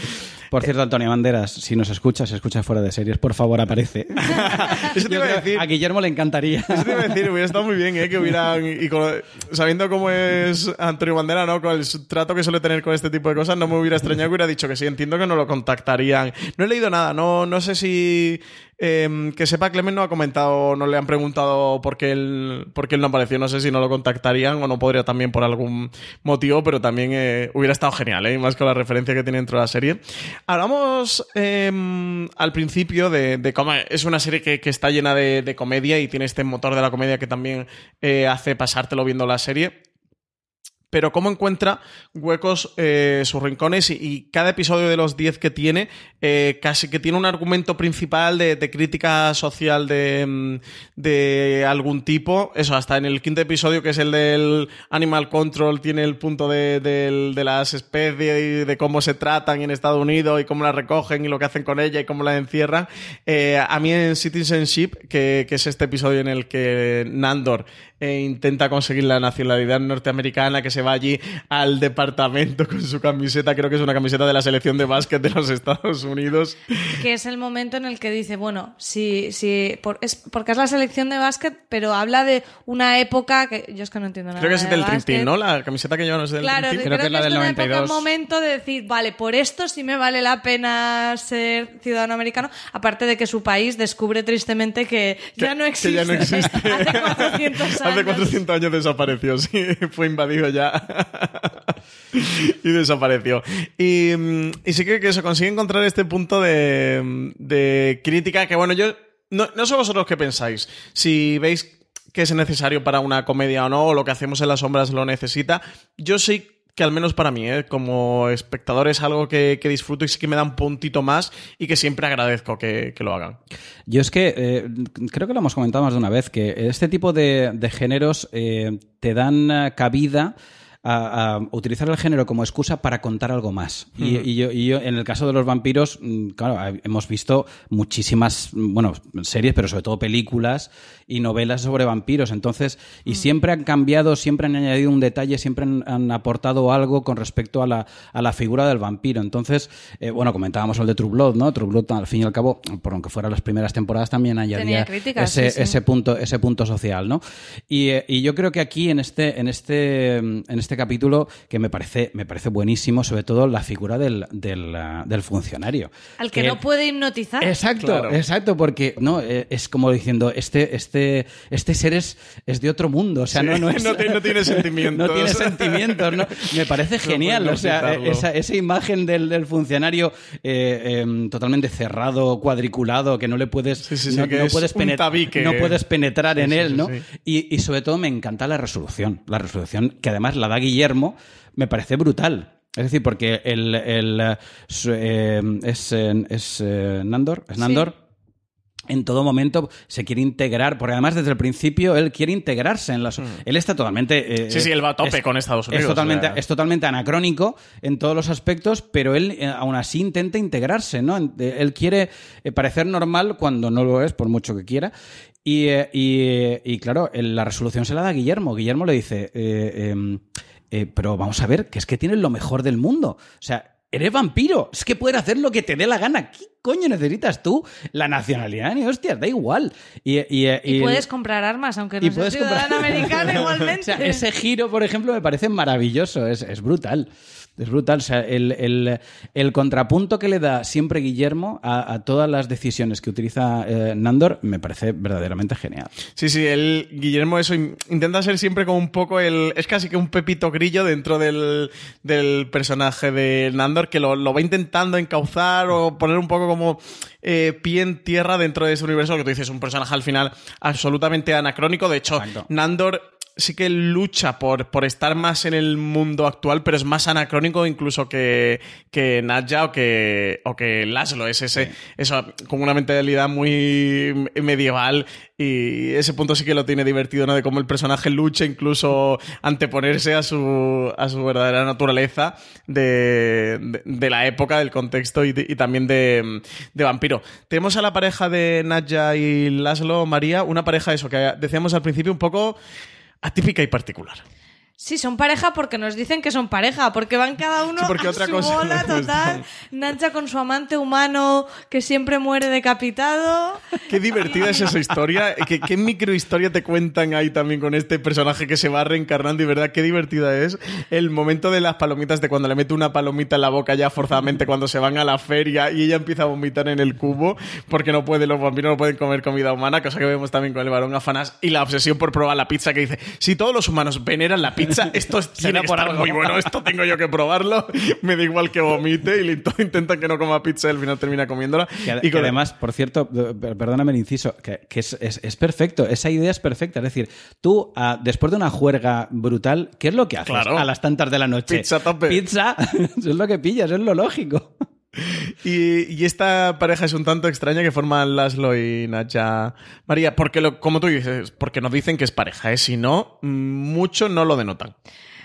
Por cierto, Antonio Banderas, si nos escuchas, escucha fuera de series, por favor, aparece. Eso te iba a decir. a Guillermo le encantaría. Eso te iba a decir, hubiera estado muy bien, ¿eh? Que hubieran. Y con- sabiendo cómo es Antonio Bandera, ¿no? Con el trato que suele tener con este tipo de cosas, no me hubiera extrañado que hubiera dicho que sí. Entiendo que no lo contactarían. No he leído nada, no, no sé si. Eh, que sepa, Clemen no ha comentado, no le han preguntado por qué, él, por él no apareció. No sé si no lo contactarían o no podría también por algún motivo, pero también eh, hubiera estado genial, ¿eh? Más con la referencia que tiene dentro de la serie. Hablamos eh, al principio de, cómo es una serie que, está llena de, de comedia y tiene este motor de la comedia que también eh, hace pasártelo viendo la serie. Pero cómo encuentra huecos eh, sus rincones y, y cada episodio de los 10 que tiene eh, casi que tiene un argumento principal de, de crítica social de, mm, de algún tipo. Eso, hasta en el quinto episodio, que es el del Animal Control, tiene el punto de, de las especies y de cómo se tratan en Estados Unidos y cómo las recogen y lo que hacen con ella y cómo las encierran. Eh, a mí en Citizenship, que, que es este episodio en el que Nandor eh, intenta conseguir la nacionalidad norteamericana, que se se va allí al departamento con su camiseta, creo que es una camiseta de la selección de básquet de los Estados Unidos. Que es el momento en el que dice, bueno, si, si por- es porque es la selección de básquet, pero habla de una época que yo es que no entiendo nada. Creo que es de del. Trintín, ¿no? La camiseta que llevan es del Claro, Trintín. creo, que, es de una época, un momento de decir, vale, por esto sí me vale la pena ser ciudadano americano, aparte de que su país descubre tristemente que, ya no existe. Que ya no existe. Hace 400 años. Hace 400 años desapareció, sí, fue invadido ya. y desapareció. Y, mm, y sí que, que se consigue encontrar este punto de, de crítica que, bueno, yo... No, no sé vosotros qué pensáis. Si veis que es necesario para una comedia o no, o lo que hacemos en las sombras lo necesita. Yo sí que al menos para mí, ¿eh? como espectador, es algo que, que disfruto y sí que me da un puntito más y que siempre agradezco que, que lo hagan. Yo es que eh, creo que lo hemos comentado más de una vez, que este tipo de, de géneros eh, te dan eh, cabida a, a utilizar el género como excusa para contar algo más. Y, yo, y yo, en el caso de los vampiros, mm, claro, hemos visto muchísimas, mm, bueno, series, pero sobre todo películas y novelas sobre vampiros. Entonces, y siempre han cambiado, siempre han añadido un detalle, siempre han, han aportado algo con respecto a la, a la figura del vampiro. Entonces, eh, bueno, comentábamos el de True Blood, ¿no? True Blood, al fin y al cabo, por aunque fueran las primeras temporadas, también añadía críticas, ese, sí, sí. ese punto, ese punto social, ¿no? Y, eh, y yo creo que aquí en este, en este, mm, en este capítulo, que me parece, me parece buenísimo, sobre todo la figura del, del, ah, del funcionario. Al que no puede hipnotizar. Exacto, exacto, porque no eh, es como diciendo este este este ser es, es de otro mundo, o sea, Sí, no, no, es- no tiene- no tiene sentimientos. no tiene sentimientos, ¿no? Me parece genial, o sea, quitarlo. esa, esa imagen del, del funcionario eh, em, totalmente cerrado, cuadriculado, que no le puedes sí, no, que puedes tabique. no puedes penetrar Sí, en sí, él, sí, ¿no? sí. Y, y sobre todo me encanta la resolución, la resolución que además la da Guillermo, me parece brutal. Es decir, porque el, el, eh, su- eh, es, eh, es eh, Nandor, es Sí. Nandor, en todo momento se quiere integrar, porque además desde el principio él quiere integrarse en las... Él está totalmente... eh, Sí, sí, él va a tope es- con Estados Unidos, Es totalmente, o sea. es totalmente anacrónico en todos los aspectos, pero él eh, aún así intenta integrarse, ¿no? En- eh, Él quiere eh, parecer normal cuando no lo es, por mucho que quiera. Y, eh, y, y, claro, la resolución se la da a Guillermo. Guillermo le dice, eh, em, eh, pero vamos a ver, que es que tienes lo mejor del mundo. O sea, eres vampiro, es que puedes hacer lo que te dé la gana. ¿Qué coño necesitas tú? La nacionalidad, ni hostias, da igual. Y, y, eh, Y, puedes comprar armas, aunque no y seas comprar- ciudadano americano igualmente. o sea, ese giro, por ejemplo, me parece maravilloso, es, es brutal. Es brutal. O sea, el, el- el contrapunto que le da siempre Guillermo a, a todas las decisiones que utiliza eh, Nandor me parece verdaderamente genial. Sí, sí, el Guillermo eso in- intenta ser siempre como un poco el... Es casi que un pepito grillo dentro del, del personaje de Nandor que lo, lo va intentando encauzar o poner un poco como eh, pie en tierra dentro de ese universo. Lo que tú dices, un personaje al final absolutamente anacrónico. De hecho, Nandor sí que lucha por, por estar más en el mundo actual, pero es más anacrónico incluso que, que Nadja o que, o que Laszlo. Es ese, eso, con una mentalidad muy medieval y ese punto sí que lo tiene divertido, ¿no? De cómo el personaje lucha incluso anteponerse a su, a su verdadera naturaleza de, de, de la época, del contexto y, de- y también de, de vampiro. Tenemos a la pareja de Nadja y Laszlo, María, una pareja eso que decíamos al principio un poco atípica y particular. Sí, son pareja porque nos dicen que son pareja, porque van cada uno Sí, porque a otra su cosa bola no total. Nacha con su amante humano que siempre muere decapitado. Qué divertida es esa historia. ¿Qué, qué microhistoria te cuentan ahí también con este personaje que se va reencarnando y verdad qué divertida es el momento de las palomitas de cuando le mete una palomita en la boca ya forzadamente cuando se van a la feria y ella empieza a vomitar en el cubo porque no puede, los vampiros no pueden comer comida humana, cosa que vemos también con el varón afanás y la obsesión por probar la pizza que dice, si todos los humanos veneran la pizza, esto tiene por algo. muy bueno, esto tengo yo que probarlo, me da igual que vomite y le intentan que no coma pizza y al final termina comiéndola. Que, y que además, por cierto, per- perdóname el inciso, que, que es, es- es perfecto, esa idea es perfecta. Es decir, tú, ah, después de una juerga brutal, ¿qué es lo que haces Claro. a las tantas de la noche? Pizza tope. Pizza, eso es lo que pillas, es lo lógico. Y, esta pareja es un tanto extraña que forman Laszlo y Nacha María, porque lo, como tú dices, porque nos dicen que es pareja, ¿eh? si no, mm, mucho no lo denotan.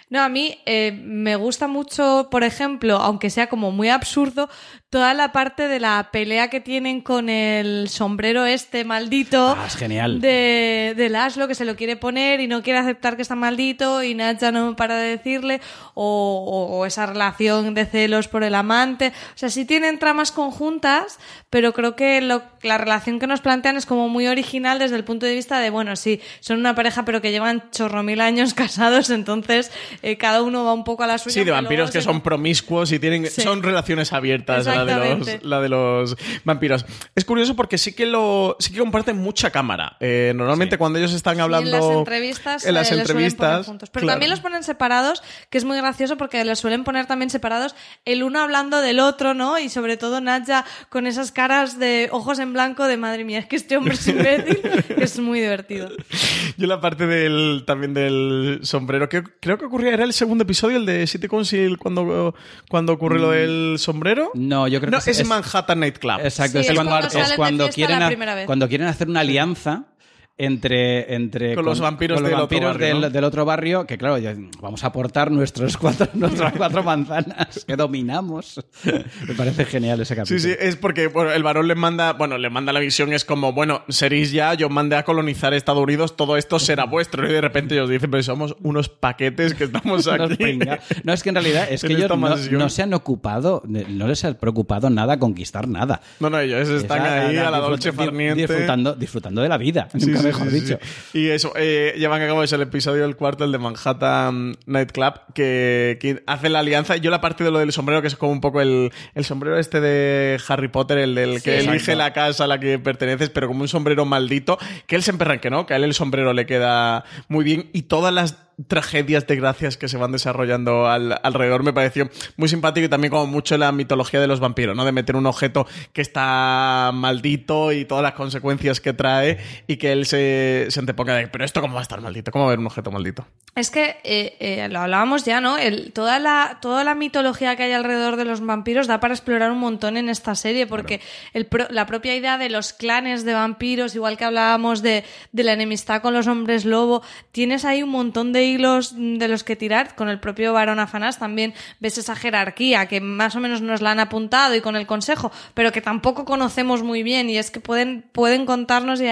No, a mí eh, me gusta mucho, por ejemplo, aunque sea como muy absurdo, toda la parte de la pelea que tienen con el sombrero este maldito Ah, es genial. de, de Laszlo que se lo quiere poner y no quiere aceptar que está maldito y Nacha no para de decirle o, o- o esa relación de celos por el amante o sea sí tienen tramas conjuntas pero creo que lo- la relación que nos plantean es como muy original desde el punto de vista de bueno sí son una pareja pero que llevan chorro mil años casados entonces eh, cada uno va un poco a la suya Sí, de vampiros que se- son promiscuos y tienen Sí. son relaciones abiertas la de, los, la de los vampiros. Es curioso porque sí que lo sí que comparten mucha cámara. Eh, normalmente cuando ellos están hablando Y en las entrevistas, en las eh, los entrevistas, juntos. Pero claro. también los ponen separados, que es muy gracioso porque los suelen poner también separados, el uno hablando del otro, ¿no? Y sobre todo Nadja con esas caras de ojos en blanco de madre mía, es que este hombre es imbécil, es muy divertido. Yo la parte del también del sombrero, que creo que ocurría, era el segundo episodio, el de City Council, cuando, cuando ocurre lo del sombrero. No, yo creo No, que es, Manhattan Nightclub. Exacto, Sí, es, es cuando, cuando es salen de cuando fiesta quieren la ha- primera vez. cuando quieren hacer una alianza entre, entre Con los vampiros con los del otro vampiros barrio, del, ¿no? del otro barrio, que claro, ya vamos a aportar nuestros cuatro, nuestras cuatro manzanas que dominamos. Me parece genial ese capítulo. Sí, sí, es porque bueno, el varón le manda, bueno, le manda la visión, es como, bueno, seréis ya, yo mandé a colonizar Estados Unidos, todo esto será vuestro. Y de repente ellos dicen, pero somos unos paquetes que estamos aquí. No, es que en realidad es En que ellos no, se han ocupado, no les ha preocupado nada conquistar nada. No, no, ellos están Esa- ahí a la disfrut- dolce farniente. Disfrutando, disfrutando de la vida, sí, mejor sí, dicho. sí. Y eso, eh, llevan a cabo es el episodio del cuarto, el de Manhattan Nightclub, que, que hace la alianza. Yo la parte de lo del sombrero, que es como un poco el, el sombrero este de Harry Potter, el del que Sí. elige Exacto. la casa a la que perteneces, pero como un sombrero maldito, que él se emperra en que no, que a él el sombrero le queda muy bien y todas las tragedias, desgracias que se van desarrollando al- alrededor me pareció muy simpático y también como mucho la mitología de los vampiros, ¿no? De meter un objeto que está maldito y todas las consecuencias que trae y que él se, se anteponga de, pero esto cómo va a estar maldito, cómo va a haber un objeto maldito. Es que eh, eh, lo hablábamos ya, ¿no? El- toda, la, toda la mitología que hay alrededor de los vampiros da para explorar un montón en esta serie, porque el la propia idea de los clanes de vampiros, igual que hablábamos de, de la enemistad con los hombres lobo, tienes ahí un montón de hilos de los que tirar. Con el propio varón Afanás también ves esa jerarquía que más o menos nos la han apuntado y con el consejo, pero que tampoco conocemos muy bien y es que pueden, pueden contarnos y,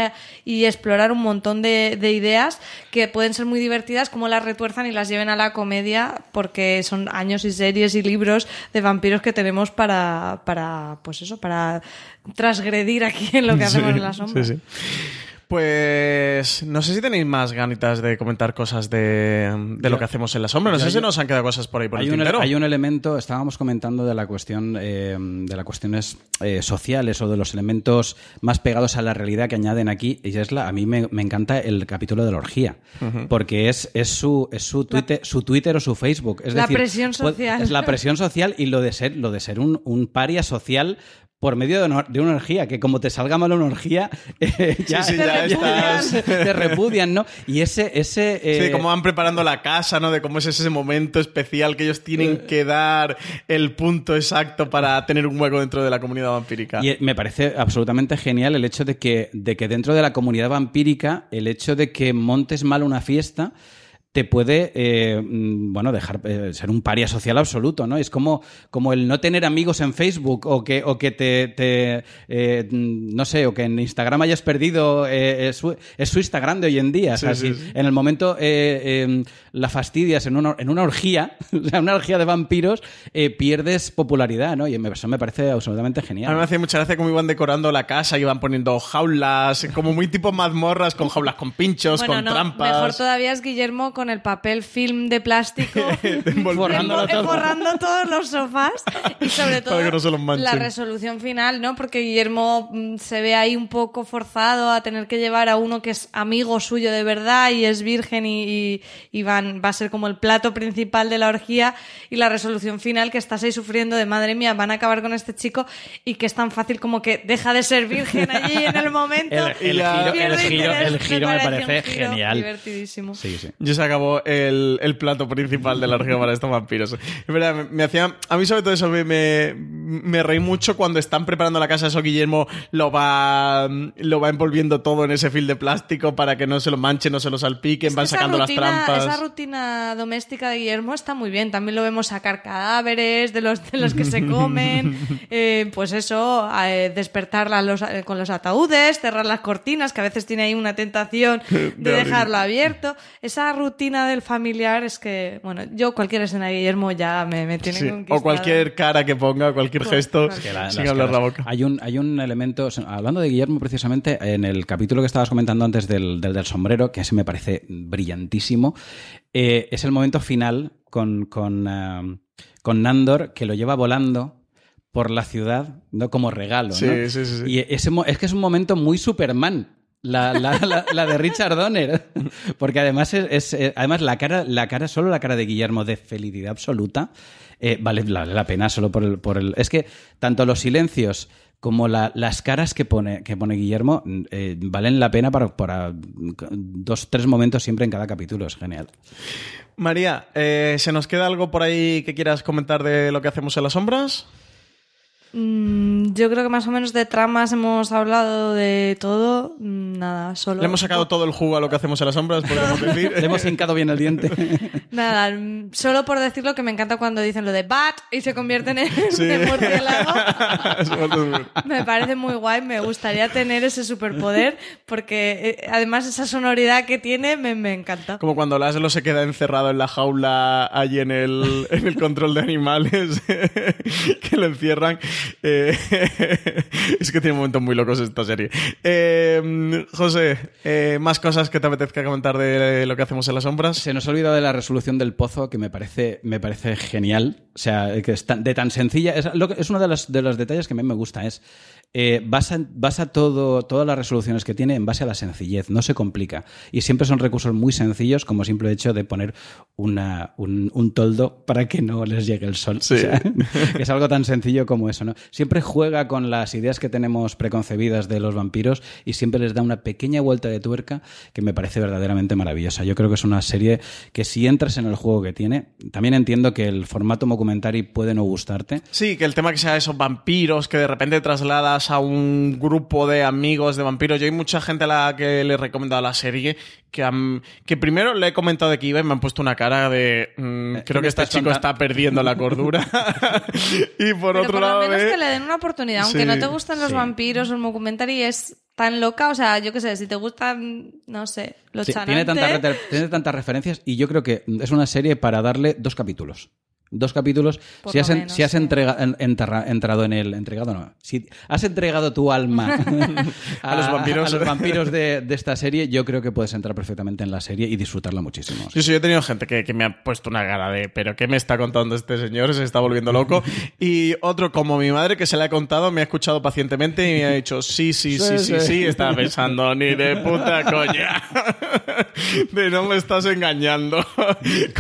y explorar un montón de, de ideas que pueden ser muy divertidas, como las retuerzan y las lleven a la comedia, porque son años y series y libros de vampiros que tenemos para, para pues eso, para transgredir aquí en lo que hacemos Sí, en la sombra. sí, sí. Pues no sé si tenéis más ganitas de comentar cosas de, de lo que hacemos en la sombra. No sé si nos han quedado cosas por ahí por hay el un, tintero. hay un elemento, estábamos comentando de la cuestión eh, de las cuestiones eh, sociales o de los elementos más pegados a la realidad que añaden aquí. Y es la, a mí me, me encanta el capítulo de la orgía, porque es, es su, es su Twitter, su Twitter o su Facebook. Es La decir, presión social. Es la presión social y lo de ser, lo de ser un, un paria social. Por medio de una, de una orgía, que como te salga mal una orgía, eh, ya, Sí, sí, ya estás- te repudian, ¿no? Y ese, ese Sí, de eh, cómo van preparando la casa, ¿no? De cómo es ese momento especial que ellos tienen que dar el punto exacto para tener un hueco dentro de la comunidad vampírica. Y eh, me parece absolutamente genial el hecho de que, de que dentro de la comunidad vampírica, el hecho de que montes mal una fiesta te puede, eh, mm, bueno, dejar eh, ser un paria social absoluto, ¿no? Es como, como el no tener amigos en Facebook o que, o que te, te, eh, mm, no sé, o que en Instagram hayas perdido, eh, es, su, es su Instagram de hoy en día. O sea, Sí, sí, si sí. en el momento eh, eh, la fastidias en una, en una orgía, o sea, una orgía de vampiros, eh, pierdes popularidad, ¿no? Y me- eso me parece absolutamente A genial. mí me hacía mucha gracia cómo iban decorando la casa, iban poniendo jaulas, como muy tipo mazmorras, con jaulas con pinchos, Bueno, con no, trampas. mejor todavía es Guillermo con el papel film de plástico forrando todos los sofás y sobre todo Para que no se los manchen. la resolución final, ¿no? Porque Guillermo mm, se ve ahí un poco forzado a tener que llevar a uno que es amigo suyo de verdad y es virgen y, y- y van, va a ser como el plato principal de la orgía y la resolución final que estás ahí sufriendo de madre mía, van a acabar con este chico y que es tan fácil como que deja de ser virgen allí en el momento. El, el y giro, el giro, el giro me parece parece un giro genial. Divertidísimo. Sí, sí. Yo acabó el, el plato principal de la región para estos vampiros. Es verdad, me, me hacía. A mí, sobre todo, eso me, me, me reí mucho cuando están preparando la casa. Eso Guillermo lo va, lo va envolviendo todo en ese fil de plástico para que no se lo manchen, no se lo salpiquen, van sacando rutina- las trampas. Esa rutina doméstica de Guillermo está muy bien. También lo vemos sacar cadáveres de los, de los que se comen. Eh, pues eso, eh, despertarla los- eh, con los ataúdes, cerrar las cortinas, que a veces tiene ahí una tentación de, dejarlo abierto. Esa rutina del familiar es que, bueno, yo cualquier escena de Guillermo ya me, me tiene Sí. O cualquier cara que ponga, cualquier Cual- gesto, cual- que la- sin abrir la boca. Hay un, hay un elemento, hablando de Guillermo precisamente, en el capítulo que estabas comentando antes del, del, del sombrero, que ese me parece brillantísimo, eh, es el momento final con, con, ah, con Nandor, que lo lleva volando por la ciudad, ¿no? Como regalo, Sí, ¿no? sí, sí, sí. Y ese, es que es un momento muy Superman. La, la, la, la de Richard Donner. Porque además es, eh, además la cara, la cara, solo la cara de Guillermo de felicidad absoluta, eh, vale, la pena solo por el, por el. Es que tanto los silencios como la- las caras que pone, que pone Guillermo mm, eh, valen la pena para, dos, tres momentos siempre en cada capítulo. Es genial. María, ¿se nos queda algo por ahí que quieras comentar de lo que hacemos en las sombras? Mm, yo creo que más o menos de tramas hemos hablado de todo. Mm, Nada, solo. Le hemos sacado todo el jugo a lo que hacemos en las sombras, podemos decir. Le hemos hincado bien el diente. Nada, mm, solo por decirlo que me encanta cuando dicen lo de bat y se convierten en, Sí. murciélago. Eso me parece muy bien. Me parece muy guay, me gustaría tener ese superpoder porque eh, además esa sonoridad que tiene me, me encanta. Como cuando Laszlo se queda encerrado en la jaula allí en el, en el control de animales, que lo encierran. Eh, es que tiene momentos muy locos esta serie. Eh, José, eh, ¿más cosas que te apetezca comentar de lo que hacemos en las sombras? Se nos ha olvidado de la resolución del pozo, que me parece, me parece genial. O sea, que es tan- de tan sencilla. Es, es uno de los, de los detalles que a mí me gusta. Es eh, basa, basa todo, todas las resoluciones que tiene en base a la sencillez. No se complica. Y siempre son recursos muy sencillos, como simple hecho de poner una, un, un toldo para que no les llegue el sol. Sí. O sea, que es algo tan sencillo como eso, ¿no? Siempre juega con las ideas que tenemos preconcebidas de los vampiros y siempre les da una pequeña vuelta de tuerca que me parece verdaderamente maravillosa. Yo creo que es una serie que si entras en el juego que tiene, también entiendo que el formato documentary puede no gustarte. Sí, que el tema que sea esos vampiros que de repente trasladas a un grupo de amigos de vampiros. Yo hay mucha gente a la que le he recomendado la serie que, que primero le he comentado de que iba y me han puesto una cara de mm, Eh, creo que este chico está perdiendo la cordura. y por Pero otro por lado lo menos de- que le den una oportunidad, aunque Sí, no te gusten los sí. vampiros o el documentary es tan loca, o sea, yo qué sé, si te gustan, no sé, los Sí, tantas, tiene tantas referencias y yo creo que es una serie para darle dos capítulos. Dos capítulos. Si has, en- menos, si has sí. entrega- en- enterra- entrado en el. Entregado no. Si has entregado tu alma A los vampiros. a los vampiros de, de esta serie, yo creo que puedes entrar perfectamente en la serie y disfrutarla muchísimo. Sí, sí, yo he tenido gente que, que me ha puesto una cara de, pero ¿qué me está contando este señor? Se está volviendo loco. Y otro, como mi madre, que se le ha contado, me ha escuchado pacientemente y me ha dicho, sí, sí, sí, sí, Sí, sí, sí. estaba pensando, ni de puta coña. De no me estás engañando.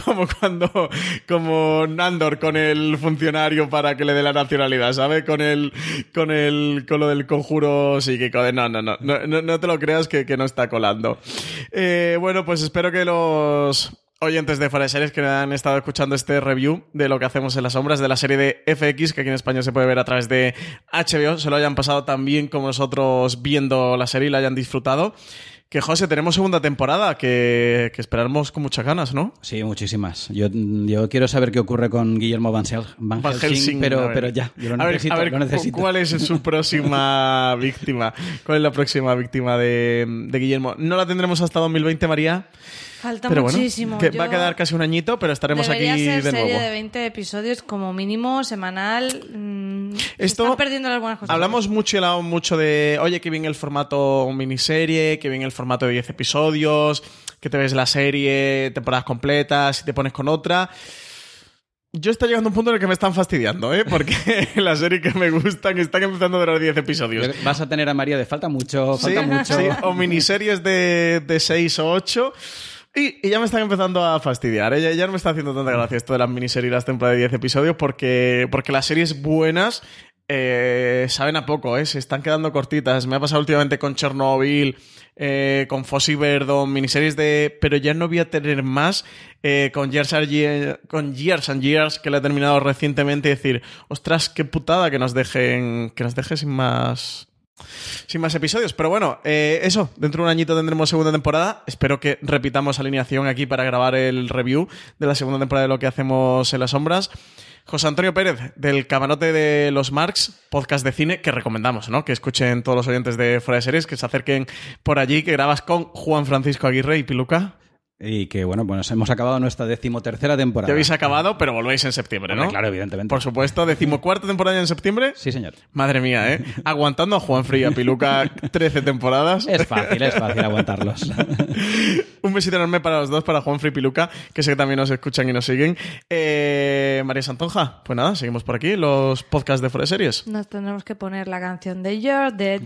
Como cuando, como Nandor con el funcionario para que le dé la nacionalidad, ¿sabes? Con el, con el, con lo del conjuro psíquico de no, no, no, no, no, te lo creas que, no está colando. Eh, bueno, pues espero que los oyentes de Fuera Series que han estado escuchando este review de lo que hacemos en las sombras de la serie de FX, que aquí en España se puede ver a través de HBO, se lo hayan pasado tan bien como nosotros viendo la serie y la hayan disfrutado. Que José, tenemos segunda temporada que, que esperamos con muchas ganas, ¿no? Sí, muchísimas. Yo, yo quiero saber qué ocurre con Guillermo Van, Hel- Van Van Helsing, a pero, ya, yo lo a ver, necesito. a ver, lo necesito. ¿cuál es su próxima víctima? ¿Cuál es la próxima víctima de, de Guillermo? No la tendremos hasta 2020, María. Falta pero bueno, muchísimo. que Yo- va a quedar casi un añito, pero estaremos Debería aquí ser de serie nuevo. de 20 episodios como mínimo, semanal. mm, se Esto- están perdiendo las buenas cosas. Hablamos mucho y hablamos mucho de, oye, que bien el formato miniserie, que bien el formato de 10 episodios, que te ves la serie, temporadas completas y te pones con otra. Yo estoy llegando a un punto en el que me están fastidiando, ¿eh? Porque las series que me gustan están empezando a durar 10 episodios. Vas a tener a María de falta mucho, falta Sí, mucho. sí, o miniseries de, de 6 o 8. Y, ya me están empezando a fastidiar. ¿eh? Ya, no me está haciendo tanta gracia esto de las miniseries y las temporadas de 10 episodios porque, porque las series buenas eh, saben a poco, ¿eh? se están quedando cortitas. Me ha pasado últimamente con Chernobyl, eh, con Fossey Verdon, miniseries de. Pero ya no voy a tener más eh, con, Years and Years, con Years and Years, que le he terminado recientemente, y decir, ostras, qué putada que nos dejen, que nos dejen sin más. Sin más episodios, pero bueno, eh, eso, dentro de un añito tendremos segunda temporada. Espero que repitamos alineación aquí para grabar el review de la segunda temporada de lo que hacemos en las sombras. José Antonio Pérez, del camarote de los Marx, podcast de cine que recomendamos, ¿no? Que escuchen todos los oyentes de Fuera de Series, que se acerquen por allí, que grabas con Juan Francisco Aguirre y Piluca. Y que, bueno, pues hemos acabado nuestra decimotercera temporada. Ya habéis acabado, pero volvéis en septiembre, ¿no? Hombre, claro, evidentemente. Por supuesto, decimocuarta temporada en septiembre. Sí, señor. Madre mía, ¿eh? Aguantando a Juan Fría Piluca 13 temporadas. Es fácil, es fácil aguantarlos. Un besito enorme para los dos, para Juan Fría y Piluca, que sé que también nos escuchan y nos siguen. Eh, María Santonja, pues nada, seguimos por aquí, los podcasts de Fuera de Series. Nos tenemos que poner la canción de Dead, You're Dead,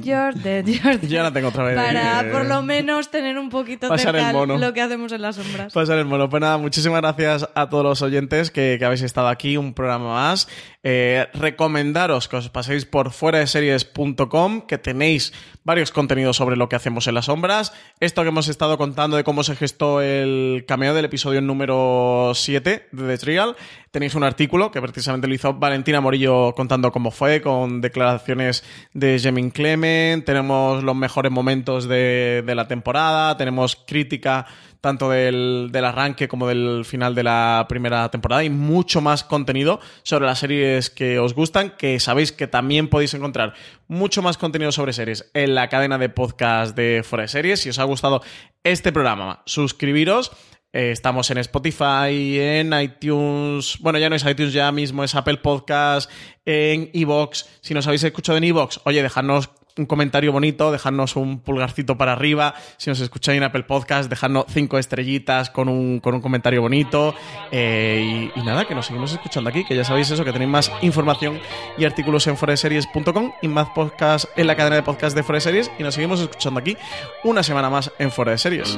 You're Dead. Ya la tengo otra vez. Para Eh, por lo menos tener un poquito mono. lo que hacemos en las sombras. Pasar el mono. Pues nada, muchísimas gracias a todos los oyentes que, que habéis estado aquí, un programa más. Eh, recomendaros que os paséis por fuera de series.com, que tenéis varios contenidos sobre lo que hacemos en las sombras. Esto que hemos estado contando de cómo se gestó el cameo del episodio número 7 de The Trial. Tenéis un artículo que precisamente lo hizo Valentina Morillo contando cómo fue, con declaraciones de Jemin Clement. Tenemos los mejores momentos de, la temporada. Tenemos crítica tanto del, del arranque como del final de la primera temporada y mucho más contenido sobre las series que os gustan, que sabéis que también podéis encontrar mucho más contenido sobre series en la cadena de podcast de Fuera de Series. Si os ha gustado este programa, suscribiros. Eh, estamos en Spotify, en iTunes. Bueno, ya no es iTunes, ya mismo es Apple Podcast, en Evox. Si nos habéis escuchado en Evox, oye, dejadnos un comentario bonito, dejadnos un pulgarcito para arriba. Si nos escucháis en Apple Podcast, dejadnos cinco estrellitas con un, con un comentario bonito. Eh, y, nada, que nos seguimos escuchando aquí, que ya sabéis eso, que tenéis más información y artículos en foreseries.com y más podcast en la cadena de podcast de Foreseries. Y nos seguimos escuchando aquí una semana más en de Series.